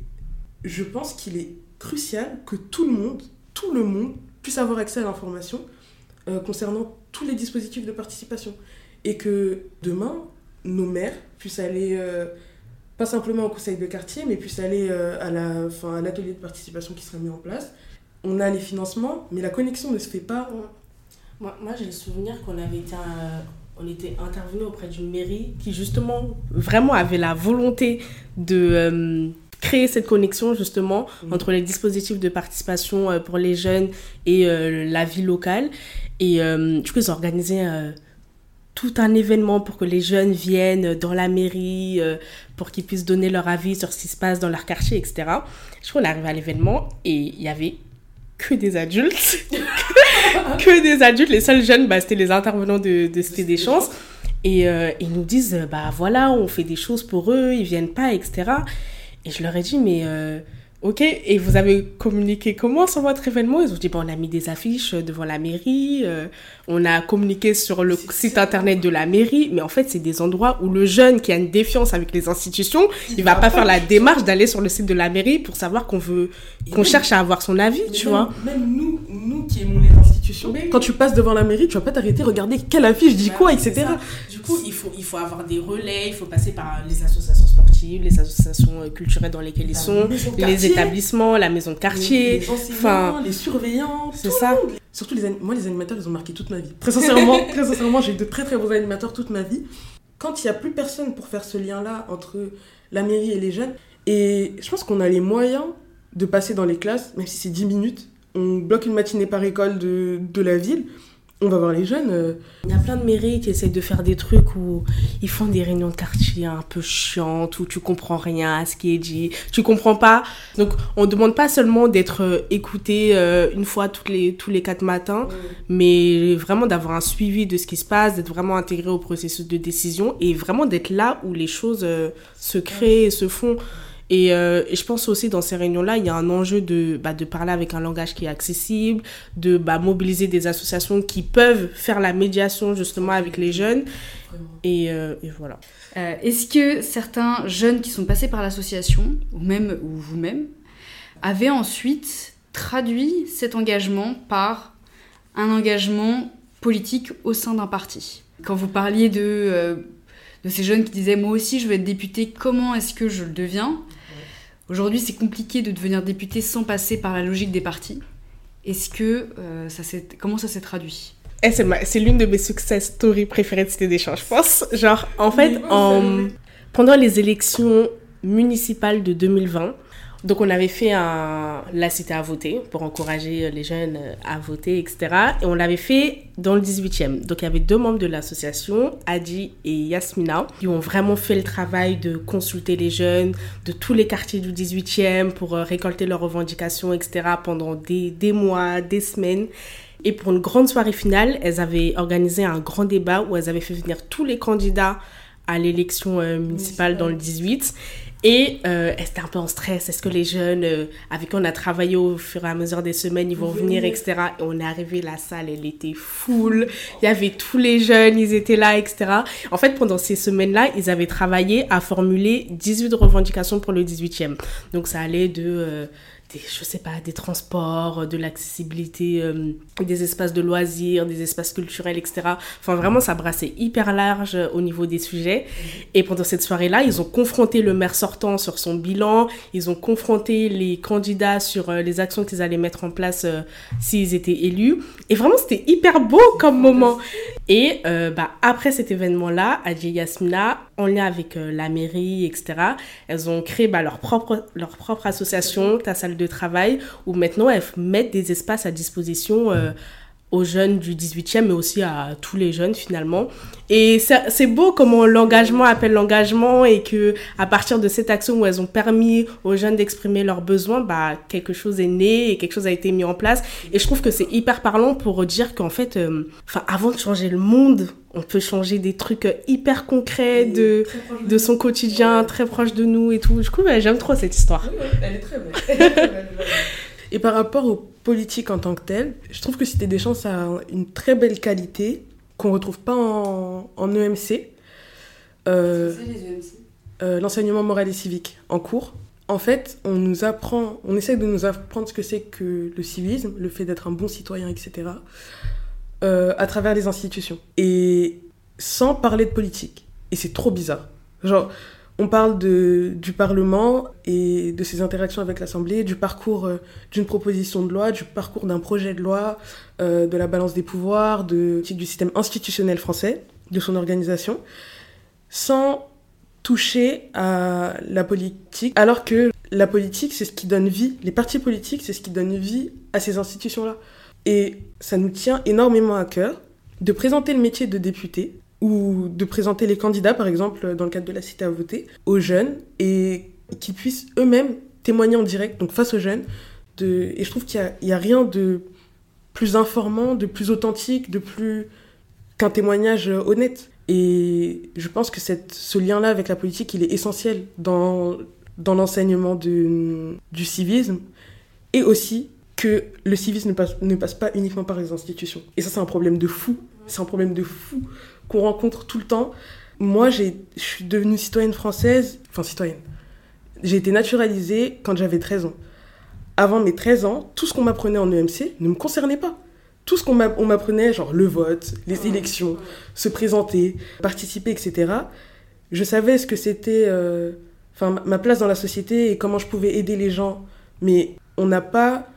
je pense qu'il est crucial que tout le monde, tout le monde, puisse avoir accès à l'information euh, concernant tous les dispositifs de participation. Et que demain, nos maires puissent aller, euh, pas simplement au conseil de quartier, mais puissent aller euh, à la- à l'atelier de participation qui sera mis en place. On a les financements, mais la connexion ne se fait pas. Moi, moi j'ai le souvenir qu'on avait on était intervenu auprès d'une mairie qui justement vraiment avait la volonté de créer cette connexion justement Mhm. entre les dispositifs de participation euh, pour les jeunes et euh, la vie locale. Et euh, du coup, ils ont organisé tout un événement pour que les jeunes viennent dans la mairie, euh, pour qu'ils puissent donner leur avis sur ce qui se passe dans leur quartier, etc. Je crois qu'on est arrivé à l'événement et il y avait que des adultes. que des adultes. Les seuls jeunes, bah, c'était les intervenants de, de Cité des Chances. Et ils nous disent, bah voilà, on fait des choses pour eux, ils viennent pas, etc. Et je leur ai dit, mais euh, Ok, et vous avez communiqué comment sur votre événement? Ils ont dit, bon, on a mis des affiches devant la mairie, euh, on a communiqué sur le site internet de la mairie, mais en fait, c'est des endroits où le jeune qui a une défiance avec les institutions, il, va pas faire la démarche d'aller sur le site de la mairie pour savoir qu'on veut, qu'on cherche à avoir son avis, tu vois. Même nous, nous qui aimons les institutions, quand tu passes devant la mairie, tu vas pas t'arrêter, regarder quelle affiche dit quoi, etc. Du coup, il faut, il faut avoir des relais, il faut passer par les associations sportives, les associations euh, culturelles dans lesquelles ils sont, les établissements, la maison de quartier, les, enfin, les surveillants, c'est ça. Surtout les moi les animateurs ils ont marqué toute ma vie. Très sincèrement, très sincèrement, j'ai eu de très très bons animateurs toute ma vie. Quand il y a plus personne pour faire ce lien là entre la mairie et les jeunes et je pense qu'on a les moyens de passer dans les classes même si c'est 10 minutes, on bloque une matinée par école de, de la ville on va voir les jeunes. Euh. Il y a plein de mairies qui essaient de faire des trucs où ils font des réunions de quartier un peu chiantes, où tu comprends rien à ce qui est dit, tu comprends pas. Donc on demande pas seulement d'être euh, écouté euh, une fois toutes les, tous les quatre matins, mais vraiment d'avoir un suivi de ce qui se passe, d'être vraiment intégré au processus de décision et vraiment d'être là où les choses se créent et se font. Euh, et, je pense aussi dans ces réunions-là, il y a un enjeu de, bah, de parler avec un langage qui est accessible, de bah, mobiliser des associations qui peuvent faire la médiation justement avec les jeunes. Et, euh, voilà. Euh, est-ce que certains jeunes qui sont passés par l'association, ou même ou vous-même, avaient ensuite traduit cet engagement par un engagement politique au sein d'un parti? Quand vous parliez de, de ces jeunes qui disaient moi aussi je veux être député, comment est-ce que je le deviens? Aujourd'hui, c'est compliqué de devenir député sans passer par la logique des partis. Est-ce que euh, ça s'est, comment ça s'est traduit? Eh, c'est, l'une de mes success stories préférées de Cité des je pense. Genre, en fait, en, pendant les élections municipales de 2020, donc on avait fait un... la cité à voter pour encourager les jeunes à voter, etc. Et on l'avait fait dans le 18e. Donc il y avait deux membres de l'association, Adi et Yasmina, qui ont vraiment fait le travail de consulter les jeunes de tous les quartiers du 18e pour euh, récolter leurs revendications, etc. pendant des, des mois, des semaines. Et pour une grande soirée finale, elles avaient organisé un grand débat où elles avaient fait venir tous les candidats à l'élection euh, municipale dans le 18. Et euh, elle était un peu en stress. Est-ce que les jeunes euh, avec qui on a travaillé au fur et à mesure des semaines, ils vont venir, etc. Et on est arrivé, la salle, elle était full. Il y avait tous les jeunes, ils étaient là, etc. En fait, pendant ces semaines-là, ils avaient travaillé à formuler 18 revendications pour le 18e. Donc ça allait de... Euh, des, je sais pas, des transports, de l'accessibilité, euh, des espaces de loisirs, des espaces culturels, etc. Enfin, vraiment, ça brassait hyper large euh, au niveau des sujets. Et pendant cette soirée-là, ils ont confronté le maire sortant sur son bilan, ils ont confronté les candidats sur euh, les actions qu'ils allaient mettre en place s'ils étaient élus. Et vraiment, c'était hyper beau comme moment. Et bah, après cet événement-là, Adji Yasmina, en lien avec la mairie, etc., elles ont créé bah, leur, propre, leur propre association, Ta Salle de travail où maintenant elles mettent des espaces à disposition euh, aux jeunes du 18e, mais aussi à tous les jeunes finalement. Et c'est beau comment l'engagement appelle l'engagement et que à partir de cette action où elles ont permis aux jeunes d'exprimer leurs besoins, bah, quelque chose est né et quelque chose a été mis en place. Et je trouve que c'est hyper parlant pour dire qu'en fait, euh, enfin, avant de changer le monde, on peut changer des trucs hyper concrets de, de son quotidien, très proche de nous et tout. Du coup, j'aime trop cette histoire. elle est très belle. Et par rapport aux politiques en tant que telles, je trouve que Cité des Champs, ça a une très belle qualité qu'on ne retrouve pas en, en EMC. Euh, les EMC euh, L'enseignement moral et civique en cours. En fait, on nous apprend, on essaie de nous apprendre ce que c'est que le civisme, le fait d'être un bon citoyen, etc., euh, à travers les institutions. Et sans parler de politique. Et c'est trop bizarre. Genre, on parle du Parlement et de ses interactions avec l'Assemblée, du parcours euh, d'une proposition de loi, du parcours d'un projet de loi, euh, de la balance des pouvoirs, du système institutionnel français, de son organisation, sans toucher à la politique, alors que la politique, c'est ce qui donne vie, les partis politiques, c'est ce qui donne vie à ces institutions-là. Et ça nous tient énormément à cœur de présenter le métier de député ou de présenter les candidats, par exemple, dans le cadre de la cité à voter, aux jeunes et qu'ils puissent eux-mêmes témoigner en direct, donc face aux jeunes. Et je trouve qu'il n'y a, a, rien de plus informant, de plus authentique, de plus qu'un témoignage honnête. Et je pense que cette, ce lien-là avec la politique, il est essentiel dans dans l'enseignement du civisme et aussi que le civisme ne passe, ne passe pas uniquement par les institutions. Et ça, c'est un problème de fou. C'est un problème de fou qu'on rencontre tout le temps. Moi, je suis devenue citoyenne française, enfin citoyenne. J'ai été naturalisée quand j'avais 13 ans. Avant mes 13 ans, tout ce qu'on m'apprenait en EMC ne me concernait pas. Tout ce qu'on m'apprenait, genre le vote, les élections, se présenter, participer, etc. Je savais ce que c'était, euh, enfin ma place dans la société et comment je pouvais aider les gens. Mais on n'a pas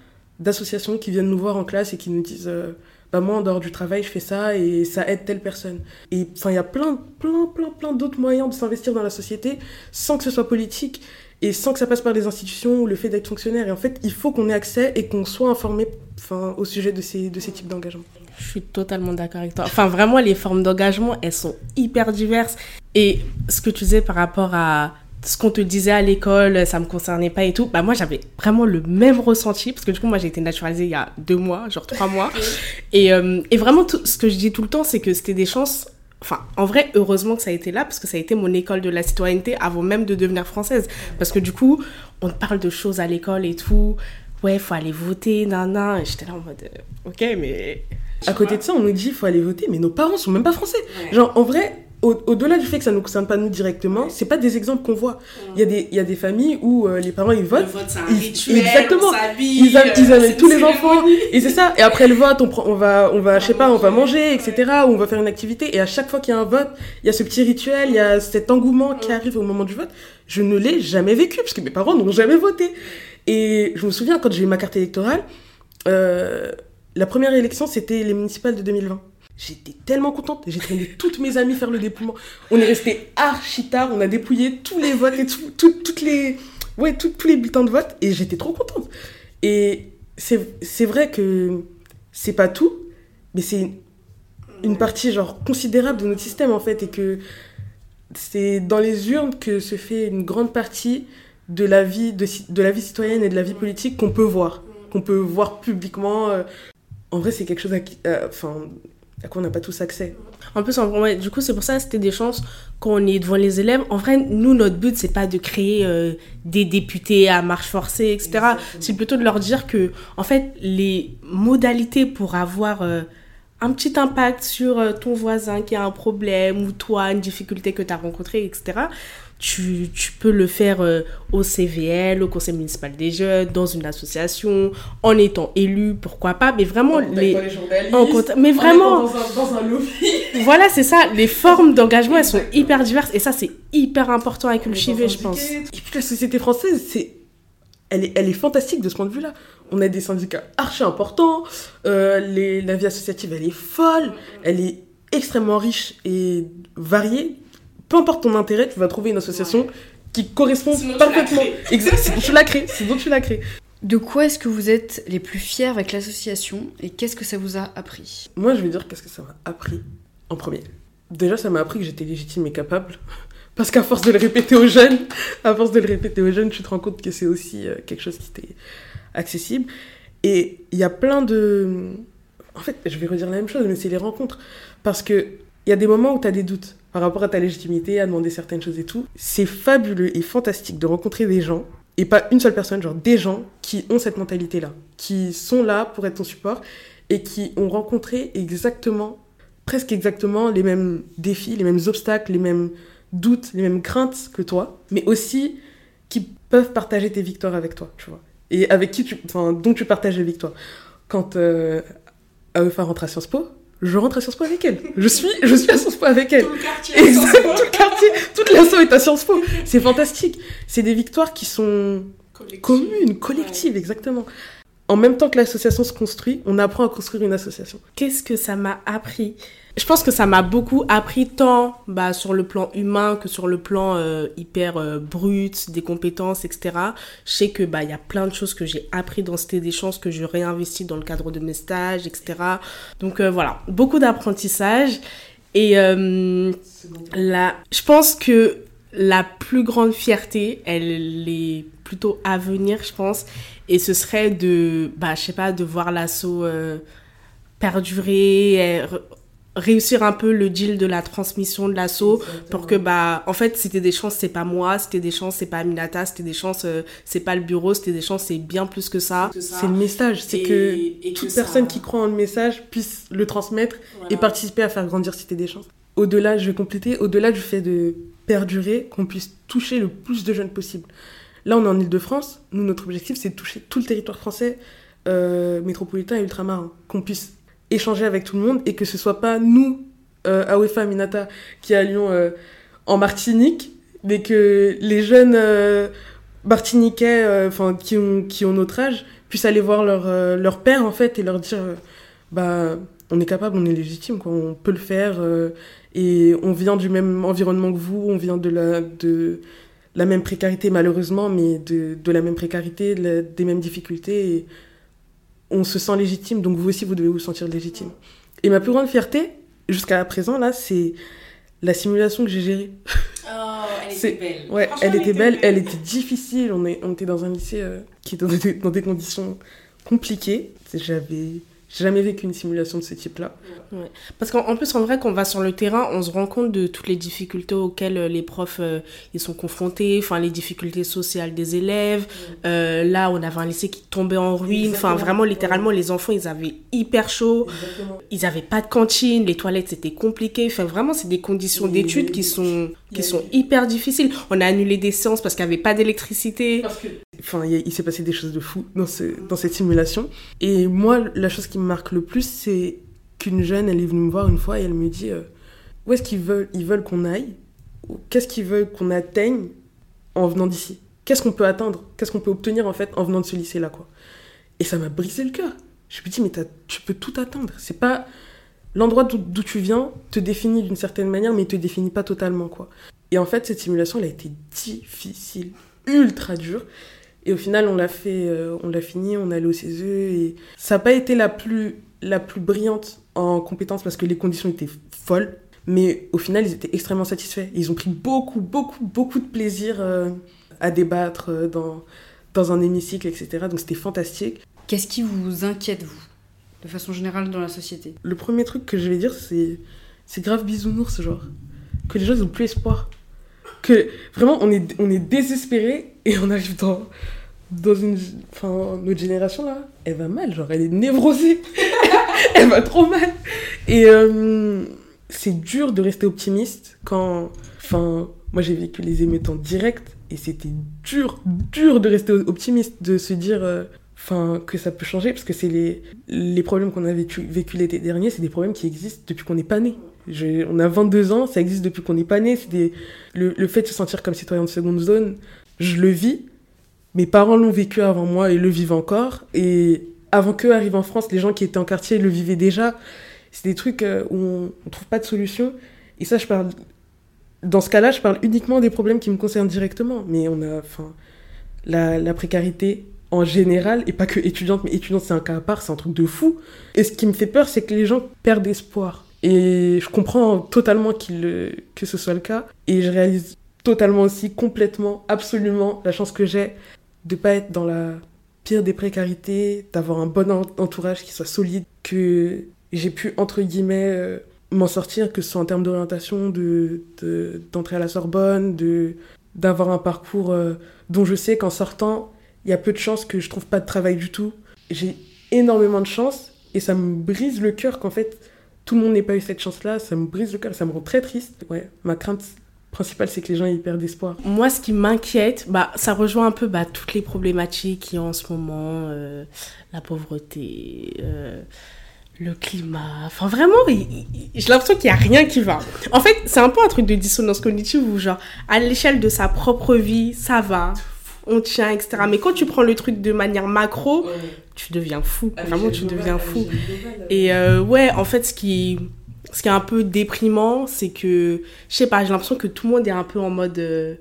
d'associations qui viennent nous voir en classe et qui nous disent euh, bah moi en dehors du travail je fais ça et ça aide telle personne et enfin il y a plein plein plein plein d'autres moyens de s'investir dans la société sans que ce soit politique et sans que ça passe par les institutions ou le fait d'être fonctionnaire et en fait il faut qu'on ait accès et qu'on soit informé enfin au sujet de ces de ces types d'engagement je suis totalement d'accord avec toi. Enfin, vraiment, les formes d'engagement, elles sont hyper diverses. Et ce que tu disais par rapport à ce qu'on te disait à l'école, ça me concernait pas et tout. Bah moi j'avais vraiment le même ressenti parce que du coup moi j'ai été naturalisée il y a deux mois, genre trois mois. Et, euh, et vraiment tout, ce que je dis tout le temps c'est que c'était des chances. Enfin, en vrai, heureusement que ça a été là parce que ça a été mon école de la citoyenneté avant même de devenir française. Parce que du coup, on parle de choses à l'école et tout. Ouais, faut aller voter, nan, Et j'étais là en mode, euh, ok, mais. À côté de ça, on nous dit faut aller voter, mais nos parents sont même pas français. Genre, en vrai, au-delà du fait que ça ne nous concerne pas nous directement, c'est pas des exemples qu'on voit. Il y, a des, il y a des familles où euh, les parents ils votent. Le vote, c'est un rituel, exactement. ils, ils, amènent tous les enfants. Et c'est ça. Et après le vote, on, prend, on va, on va, je sais pas, on va manger, etc. Ou on va faire une activité. Et à chaque fois qu'il y a un vote, il y a ce petit rituel, il y a cet engouement qui arrive au moment du vote. Je ne l'ai jamais vécu parce que mes parents n'ont jamais voté. Et je me souviens quand j'ai eu ma carte électorale, euh, la première élection c'était les municipales de 2020. J'étais tellement contente. J'ai traîné toutes mes amies faire le dépouillement. On est resté archi tard. On a dépouillé tous les votes et toutes les, ouais, tous les bulletins de vote. Et j'étais trop contente. Et c'est vrai que c'est pas tout, mais c'est une partie genre considérable de notre système en fait. Et que c'est dans les urnes que se fait une grande partie de la vie, de, la vie citoyenne et de la vie politique qu'on peut voir. Qu'on peut voir publiquement. Euh. En vrai, c'est quelque chose à qui. Euh, à quoi on n'a pas tous accès. En plus, en, du coup, c'est pour ça que c'était des chances qu'on est devant les élèves. En vrai, nous, notre but, c'est pas de créer euh, des députés à marche forcée, etc. C'est plutôt de leur dire que, en fait, les modalités pour avoir euh, un petit impact sur euh, ton voisin qui a un problème ou toi, une difficulté que tu as rencontrée, etc., tu, tu, peux le faire euh, au CVL, au Conseil municipal des jeunes, dans une association, en étant élu, pourquoi pas, mais vraiment les, en mais vraiment dans un, dans un lobby. voilà, c'est ça, les formes d'engagement elles sont hyper diverses et ça c'est hyper important à cultiver, je pense. Et puis la société française, c'est elle est, elle est fantastique de ce point de vue-là. On a des syndicats archi importants, euh, les, la vie associative elle est folle, elle est extrêmement riche et variée peu importe ton intérêt, tu vas trouver une association qui correspond parfaitement. Exact, tu l'as créé, c'est donc tu l'as créé. De quoi est-ce que vous êtes les plus fiers avec l'association et qu'est-ce que ça vous a appris? Moi, je vais dire qu'est-ce que ça m'a appris en premier. Déjà, ça m'a appris que j'étais légitime et capable. Parce qu'à force de le répéter aux jeunes, à force de le répéter aux jeunes, tu te rends compte que c'est aussi euh, quelque chose qui était accessible. Et il y a plein de... En fait, je vais redire la même chose, mais c'est les rencontres. Parce que il y a des moments où tu as des doutes par rapport à ta légitimité, à demander certaines choses et tout. C'est fabuleux et fantastique de rencontrer des gens, et pas une seule personne, genre des gens qui ont cette mentalité-là, qui sont là pour être ton support et qui ont rencontré exactement, presque exactement les mêmes défis, les mêmes obstacles, les mêmes doutes, les mêmes craintes que toi, mais aussi qui peuvent partager tes victoires avec toi, tu vois. Et avec qui tu, enfin, dont tu partages les victoires. Quand euh, AEFA rentre à Sciences Po, je rentre à Sciences Po avec elle. Je suis, je suis à Sciences Po avec elle. Tout le quartier. Exact, tout le quartier, toute l'asso est à Sciences Po. C'est fantastique. C'est des victoires qui sont communes, collectives, exactement. En même temps que l'association se construit, on apprend à construire une association. Qu'est-ce que ça m'a appris? Je pense que ça m'a beaucoup appris tant bah, sur le plan humain que sur le plan euh, hyper euh, brut, des compétences, etc. Je sais que bah il y a plein de choses que j'ai appris dans cet échange que je réinvestis dans le cadre de mes stages, etc. Donc euh, voilà, beaucoup d'apprentissage. Et là, je pense que la plus grande fierté, elle est plutôt à venir, je pense. Et ce serait de, bah, je sais pas, de voir l'assaut perdurer, réussir un peu le deal de la transmission de l'assaut pour que bah en fait c'était des chances c'est pas moi c'était des chances c'est pas Aminata c'était des chances euh, c'est pas le bureau c'était des chances c'est bien plus que ça. C'est le message c'est que toute personne qui croit en le message puisse le transmettre et participer à faire grandir Cité des chances. Au-delà je vais compléter au-delà du fait de perdurer qu'on puisse toucher le plus de jeunes possible là on est en Ile-de-France. Nous notre objectif c'est de toucher tout le territoire français euh, métropolitain et ultramarin qu'on puisse échanger avec tout le monde et que ce soit pas nous, euh, Awefa Minata, qui allions euh, en Martinique, mais que les jeunes euh, martiniquais enfin qui, ont, notre âge puissent aller voir leur, leur père en fait et leur dire bah on est capable, on est légitime, quoi, on peut le faire et on vient du même environnement que vous, on vient de la, de la même précarité malheureusement, mais de, de la même précarité, des mêmes difficultés. Et, on se sent légitime, donc vous aussi, vous devez vous sentir légitime. Et ma plus grande fierté, jusqu'à présent, là, c'est la simulation que j'ai gérée. Oh, elle était belle. Ouais, elle était belle, elle était difficile. On, est, on était dans un lycée euh, qui était dans des, dans des conditions compliquées. J'avais jamais vécu une simulation de ce type-là. Parce qu'en plus, en vrai, quand on va sur le terrain, on se rend compte de toutes les difficultés auxquelles euh, les profs euh, ils sont confrontés, enfin les difficultés sociales des élèves. Euh, là, on avait un lycée qui tombait en ruine. Enfin, vraiment, littéralement, les enfants, ils avaient hyper chaud. Ils n'avaient pas de cantine, les toilettes, c'était compliqué. Enfin, vraiment, c'est des conditions d'études qui sont qui sont hyper difficiles. On a annulé des séances parce qu'il n'y avait pas d'électricité. Enfin, il, s'est passé des choses de fou dans, ce, dans cette simulation. Et moi, la chose qui me marque le plus, c'est qu'une jeune, elle est venue me voir une fois et elle me dit euh, où est-ce qu'ils veulent, ils veulent qu'on aille? Qu'est-ce qu'ils veulent qu'on atteigne en venant d'ici? Qu'est-ce qu'on peut atteindre? Qu'est-ce qu'on peut obtenir en fait en venant de ce lycée-là Et ça m'a brisé le cœur. Je me dis mais tu peux tout atteindre. C'est pas l'endroit d'où tu viens te définit d'une certaine manière, mais il te définit pas totalement quoi. Et en fait cette simulation elle a été difficile, ultra dure. Et au final, on l'a fait, euh, on l'a fini, on est allé au CESE et ça n'a pas été la plus, la plus brillante en compétences parce que les conditions étaient folles. Mais au final, ils étaient extrêmement satisfaits. Ils ont pris beaucoup, beaucoup, beaucoup de plaisir euh, à débattre euh, dans, dans un hémicycle, etc. Donc c'était fantastique. Qu'est-ce qui vous inquiète, vous, de façon générale dans la société? Le premier truc que je vais dire, c'est c'est grave bisounours, genre. Que les gens, ils ont plus espoir. Que vraiment, on est, on est désespéré et on arrive dans, dans une. Enfin, notre génération là, elle va mal, genre, elle est névrosée. elle va trop mal. Et euh, c'est dur de rester optimiste quand. Enfin, moi j'ai vécu les émeutes en direct et c'était dur, dur de rester optimiste, de se dire. Euh, enfin que ça peut changer parce que c'est les, les problèmes qu'on a vécu, vécu l'été dernier c'est des problèmes qui existent depuis qu'on n'est pas né on a 22 ans ça existe depuis qu'on n'est pas né c'est des, le, le, fait de se sentir comme citoyen de seconde zone je le vis mes parents l'ont vécu avant moi et le vivent encore et avant qu'eux arrivent en France, les gens qui étaient en quartier le vivaient déjà. C'est des trucs euh, où on ne trouve pas de solution. Et ça, je parle. Dans ce cas-là, je parle uniquement des problèmes qui me concernent directement. Mais on a. Enfin, la, la précarité en général, et pas que étudiante, mais étudiante, c'est un cas à part, c'est un truc de fou. Et ce qui me fait peur, c'est que les gens perdent espoir. Et je comprends totalement qu'il, que ce soit le cas. Et je réalise totalement aussi, complètement, absolument, la chance que j'ai de pas être dans la pire des précarités, d'avoir un bon entourage qui soit solide, que j'ai pu, entre guillemets, euh, m'en sortir, que ce soit en termes d'orientation, d'entrer de, d'entrer à la Sorbonne, de d'avoir un parcours euh, dont je sais qu'en sortant, il y a peu de chances que je trouve pas de travail du tout. J'ai énormément de chance et ça me brise le cœur qu'en fait tout le monde n'ait pas eu cette chance-là. Ça me brise le cœur, ça me rend très triste. Ouais, ma crainte, principal, c'est que les gens ils perdent espoir. Moi, ce qui m'inquiète, bah, ça rejoint un peu bah, toutes les problématiques qu'il y a en ce moment, euh, la pauvreté, euh, le climat. Enfin, vraiment, j'ai l'impression qu'il n'y a rien qui va. En fait, c'est un peu un truc de dissonance cognitive où, genre, à l'échelle de sa propre vie, ça va, on tient, etc. Mais quand tu prends le truc de manière macro, tu deviens fou. Vraiment, tu deviens fou. Et euh, ouais, en fait, ce qui ce qui est un peu déprimant, c'est que, je sais pas, j'ai l'impression que tout le monde est un peu en mode euh,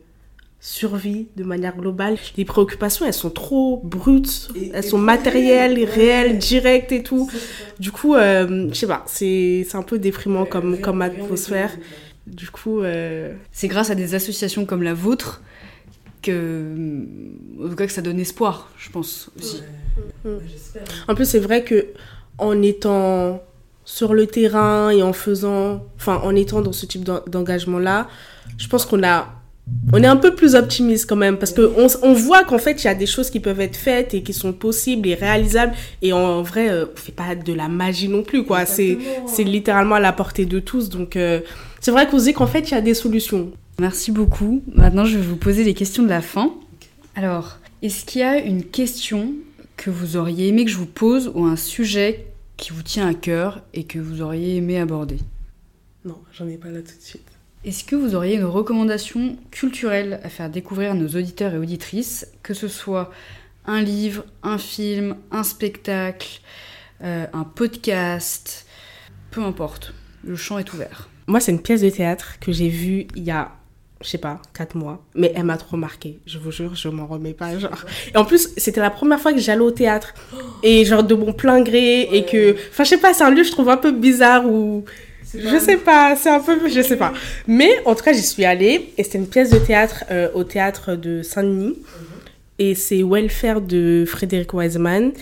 survie de manière globale. Les préoccupations, elles sont trop brutes, elles sont matérielles, réelles, directes et tout. Du coup, euh, je sais pas, c'est un peu déprimant comme, comme atmosphère. Du coup... Euh, c'est grâce à des associations comme la vôtre que, en tout cas, que ça donne espoir, je pense aussi. En plus, c'est vrai que en étant sur le terrain et en faisant, enfin en étant dans ce type d'engagement-là, je pense qu'on a on est un peu plus optimiste quand même parce que on, voit qu'en fait il y a des choses qui peuvent être faites et qui sont possibles et réalisables et en vrai euh, on fait pas de la magie non plus quoi. C'est c'est littéralement à la portée de tous donc euh, c'est vrai qu'on se dit qu'en fait il y a des solutions merci beaucoup. Maintenant je vais vous poser les questions de la fin. Alors est-ce qu'il y a une question que vous auriez aimé que je vous pose ou un sujet qui vous tient à cœur et que vous auriez aimé aborder? Non j'en ai pas là tout de suite. Est-ce que vous auriez une recommandation culturelle à faire découvrir à nos auditeurs et auditrices, que ce soit un livre, un film, un spectacle, euh, un podcast, peu importe, le champ est ouvert? Moi, c'est une pièce de théâtre que j'ai vue il y a, je sais pas, 4 mois, mais elle m'a trop marqué, je vous jure, je m'en remets pas, genre. Et en plus, c'était la première fois que j'allais au théâtre, et genre de mon plein gré, et que, enfin, je sais pas, c'est un lieu, je trouve un peu bizarre où je sais pas, c'est un peu, je sais pas. Mais en tout cas, j'y suis allée et c'était une pièce de théâtre euh, au théâtre de Saint-Denis. Mhm. Et c'est Welfare de Frédéric Wiseman.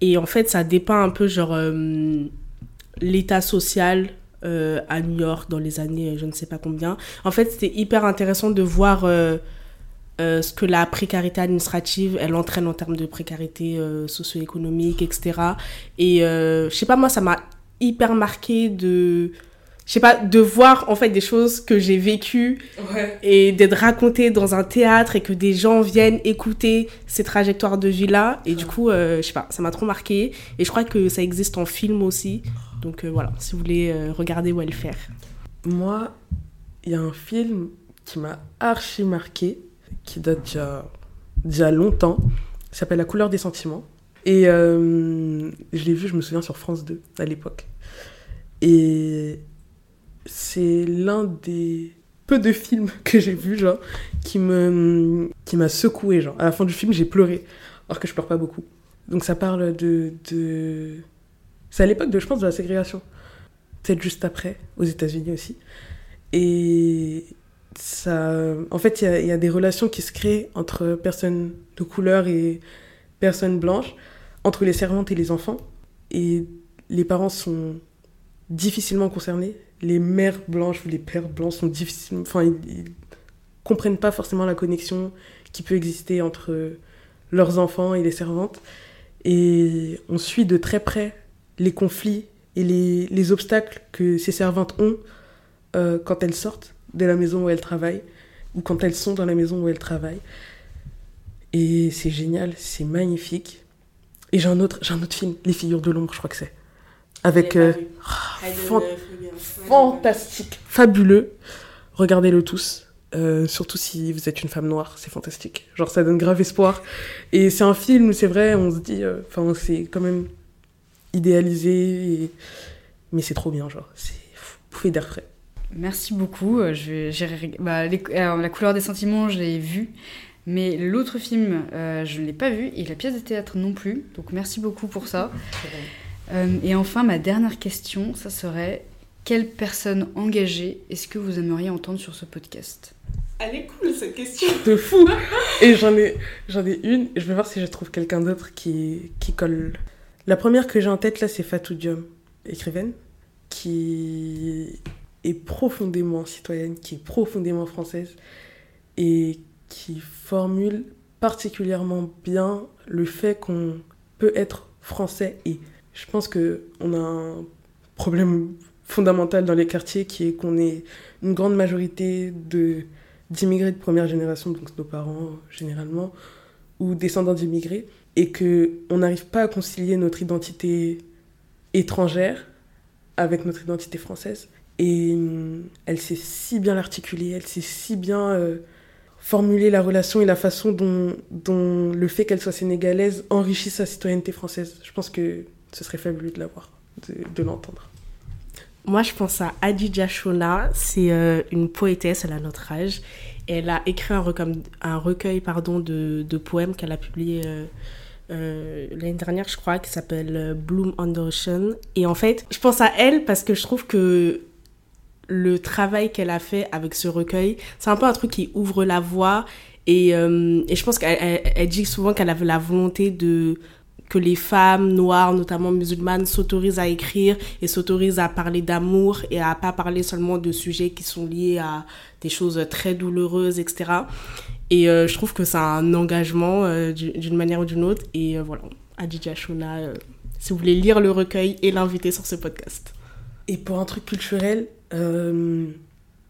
Et en fait, ça dépeint un peu genre euh, l'état social euh, à New York dans les années je ne sais pas combien. En fait, c'était hyper intéressant de voir ce que la précarité administrative, elle entraîne en termes de précarité socio-économique, etc. Et je sais pas, moi, ça m'a hyper marqué de je sais pas, de voir en fait des choses que j'ai vécues et d'être racontées dans un théâtre et que des gens viennent écouter ces trajectoires de vie-là. Et du coup, euh, je sais pas, ça m'a trop marqué. Et je crois que ça existe en film aussi. Donc euh, voilà, si vous voulez euh, regarder faire. Moi, il y a un film qui m'a archi marqué, qui date déjà, longtemps. Il s'appelle La couleur des sentiments. Et je l'ai vu, je me souviens, sur France 2 à l'époque. Et c'est l'un des peu de films que j'ai vus, genre, qui me qui m'a secoué, genre. À la fin du film, j'ai pleuré, alors que je pleure pas beaucoup. Donc ça parle de... de... C'est à l'époque, de, je pense, de la ségrégation. Peut-être juste après, aux États-Unis aussi. Et ça... En fait, il y, a, des relations qui se créent entre personnes de couleur et personnes blanches, entre les servantes et les enfants. Et les parents sont difficilement concernés les mères blanches ou les pères blancs sont difficiles, enfin, ils, comprennent pas forcément la connexion qui peut exister entre leurs enfants et les servantes. Et on suit de très près les conflits et les, les obstacles que ces servantes ont euh, quand elles sortent de la maison où elles travaillent ou quand elles sont dans la maison où elles travaillent. Et c'est génial, c'est magnifique. Et j'ai un autre, j'ai un autre film, Les figures de l'ombre, je crois que c'est avec euh, fantastique, fabuleux. Regardez-le tous. Euh, surtout si vous êtes une femme noire, c'est fantastique. Genre, ça donne grave espoir. Et c'est un film, c'est vrai, on se dit, enfin, c'est quand même idéalisé, mais c'est trop bien, genre, c'est bouffé d'air frais. Merci beaucoup. Je, bah, la couleur des sentiments, je l'ai vu. Mais l'autre film, je ne l'ai pas vu, et la pièce de théâtre non plus. Donc merci beaucoup pour ça. Euh, et enfin, ma dernière question, ça serait quelle personne engagée est-ce que vous aimeriez entendre sur ce podcast? Elle est cool cette question. De fou. Et j'en ai, j'en ai une. Je vais voir si je trouve quelqu'un d'autre qui, qui colle. La première que j'ai en tête là, c'est Fatou Diom, écrivaine, qui est profondément citoyenne, qui est profondément française et qui formule particulièrement bien le fait qu'on peut être français. Et je pense qu'on a un problème fondamental dans les quartiers qui est qu'on est une grande majorité de d'immigrés de première génération, donc nos parents généralement, ou descendants d'immigrés, et qu'on n'arrive pas à concilier notre identité étrangère avec notre identité française. Et hum, elle sait si bien l'articuler, elle sait si bien euh, formuler la relation et la façon dont, le fait qu'elle soit sénégalaise enrichit sa citoyenneté française. Je pense que ce serait fabuleux de l'avoir, de, l'entendre. Moi, je pense à Adidja Shona. C'est euh, une poétesse, elle a notre âge. Elle a écrit un recueil, pardon, de, de poèmes qu'elle a publié euh, euh, l'année dernière, je crois, qui s'appelle Bloom on the Ocean. Et en fait, je pense à elle parce que je trouve que le travail qu'elle a fait avec ce recueil, c'est un peu un truc qui ouvre la voie. Et, et je pense qu'elle dit souvent qu'elle avait la volonté de que les femmes noires, notamment musulmanes, s'autorisent à écrire et s'autorisent à parler d'amour et à pas parler seulement de sujets qui sont liés à des choses très douloureuses, etc. Et euh, je trouve que c'est un engagement euh, d'une manière ou d'une autre. Et euh, voilà, Adidja Shona, si vous voulez lire le recueil et l'inviter sur ce podcast. Et pour un truc culturel,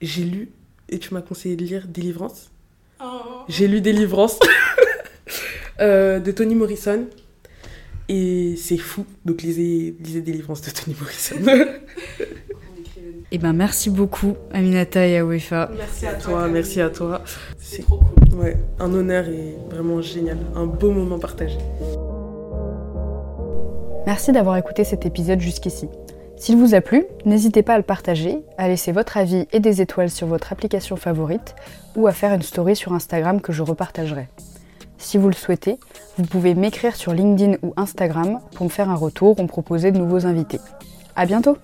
j'ai lu, et tu m'as conseillé de lire Délivrance. Oh. J'ai lu Délivrance de Toni Morrison. Et c'est fou. Donc lisez, lisez Délivrance de Toni Morrison. Eh ben merci beaucoup Aminata et Awefa. Merci à toi, merci à toi. C'est trop cool. Ouais, un honneur et vraiment génial, un beau moment partagé. Merci d'avoir écouté cet épisode jusqu'ici. S'il vous a plu, n'hésitez pas à le partager, à laisser votre avis et des étoiles sur votre application favorite ou à faire une story sur Instagram que je repartagerai. Si vous le souhaitez, vous pouvez m'écrire sur LinkedIn ou Instagram pour me faire un retour ou me proposer de nouveaux invités. À bientôt!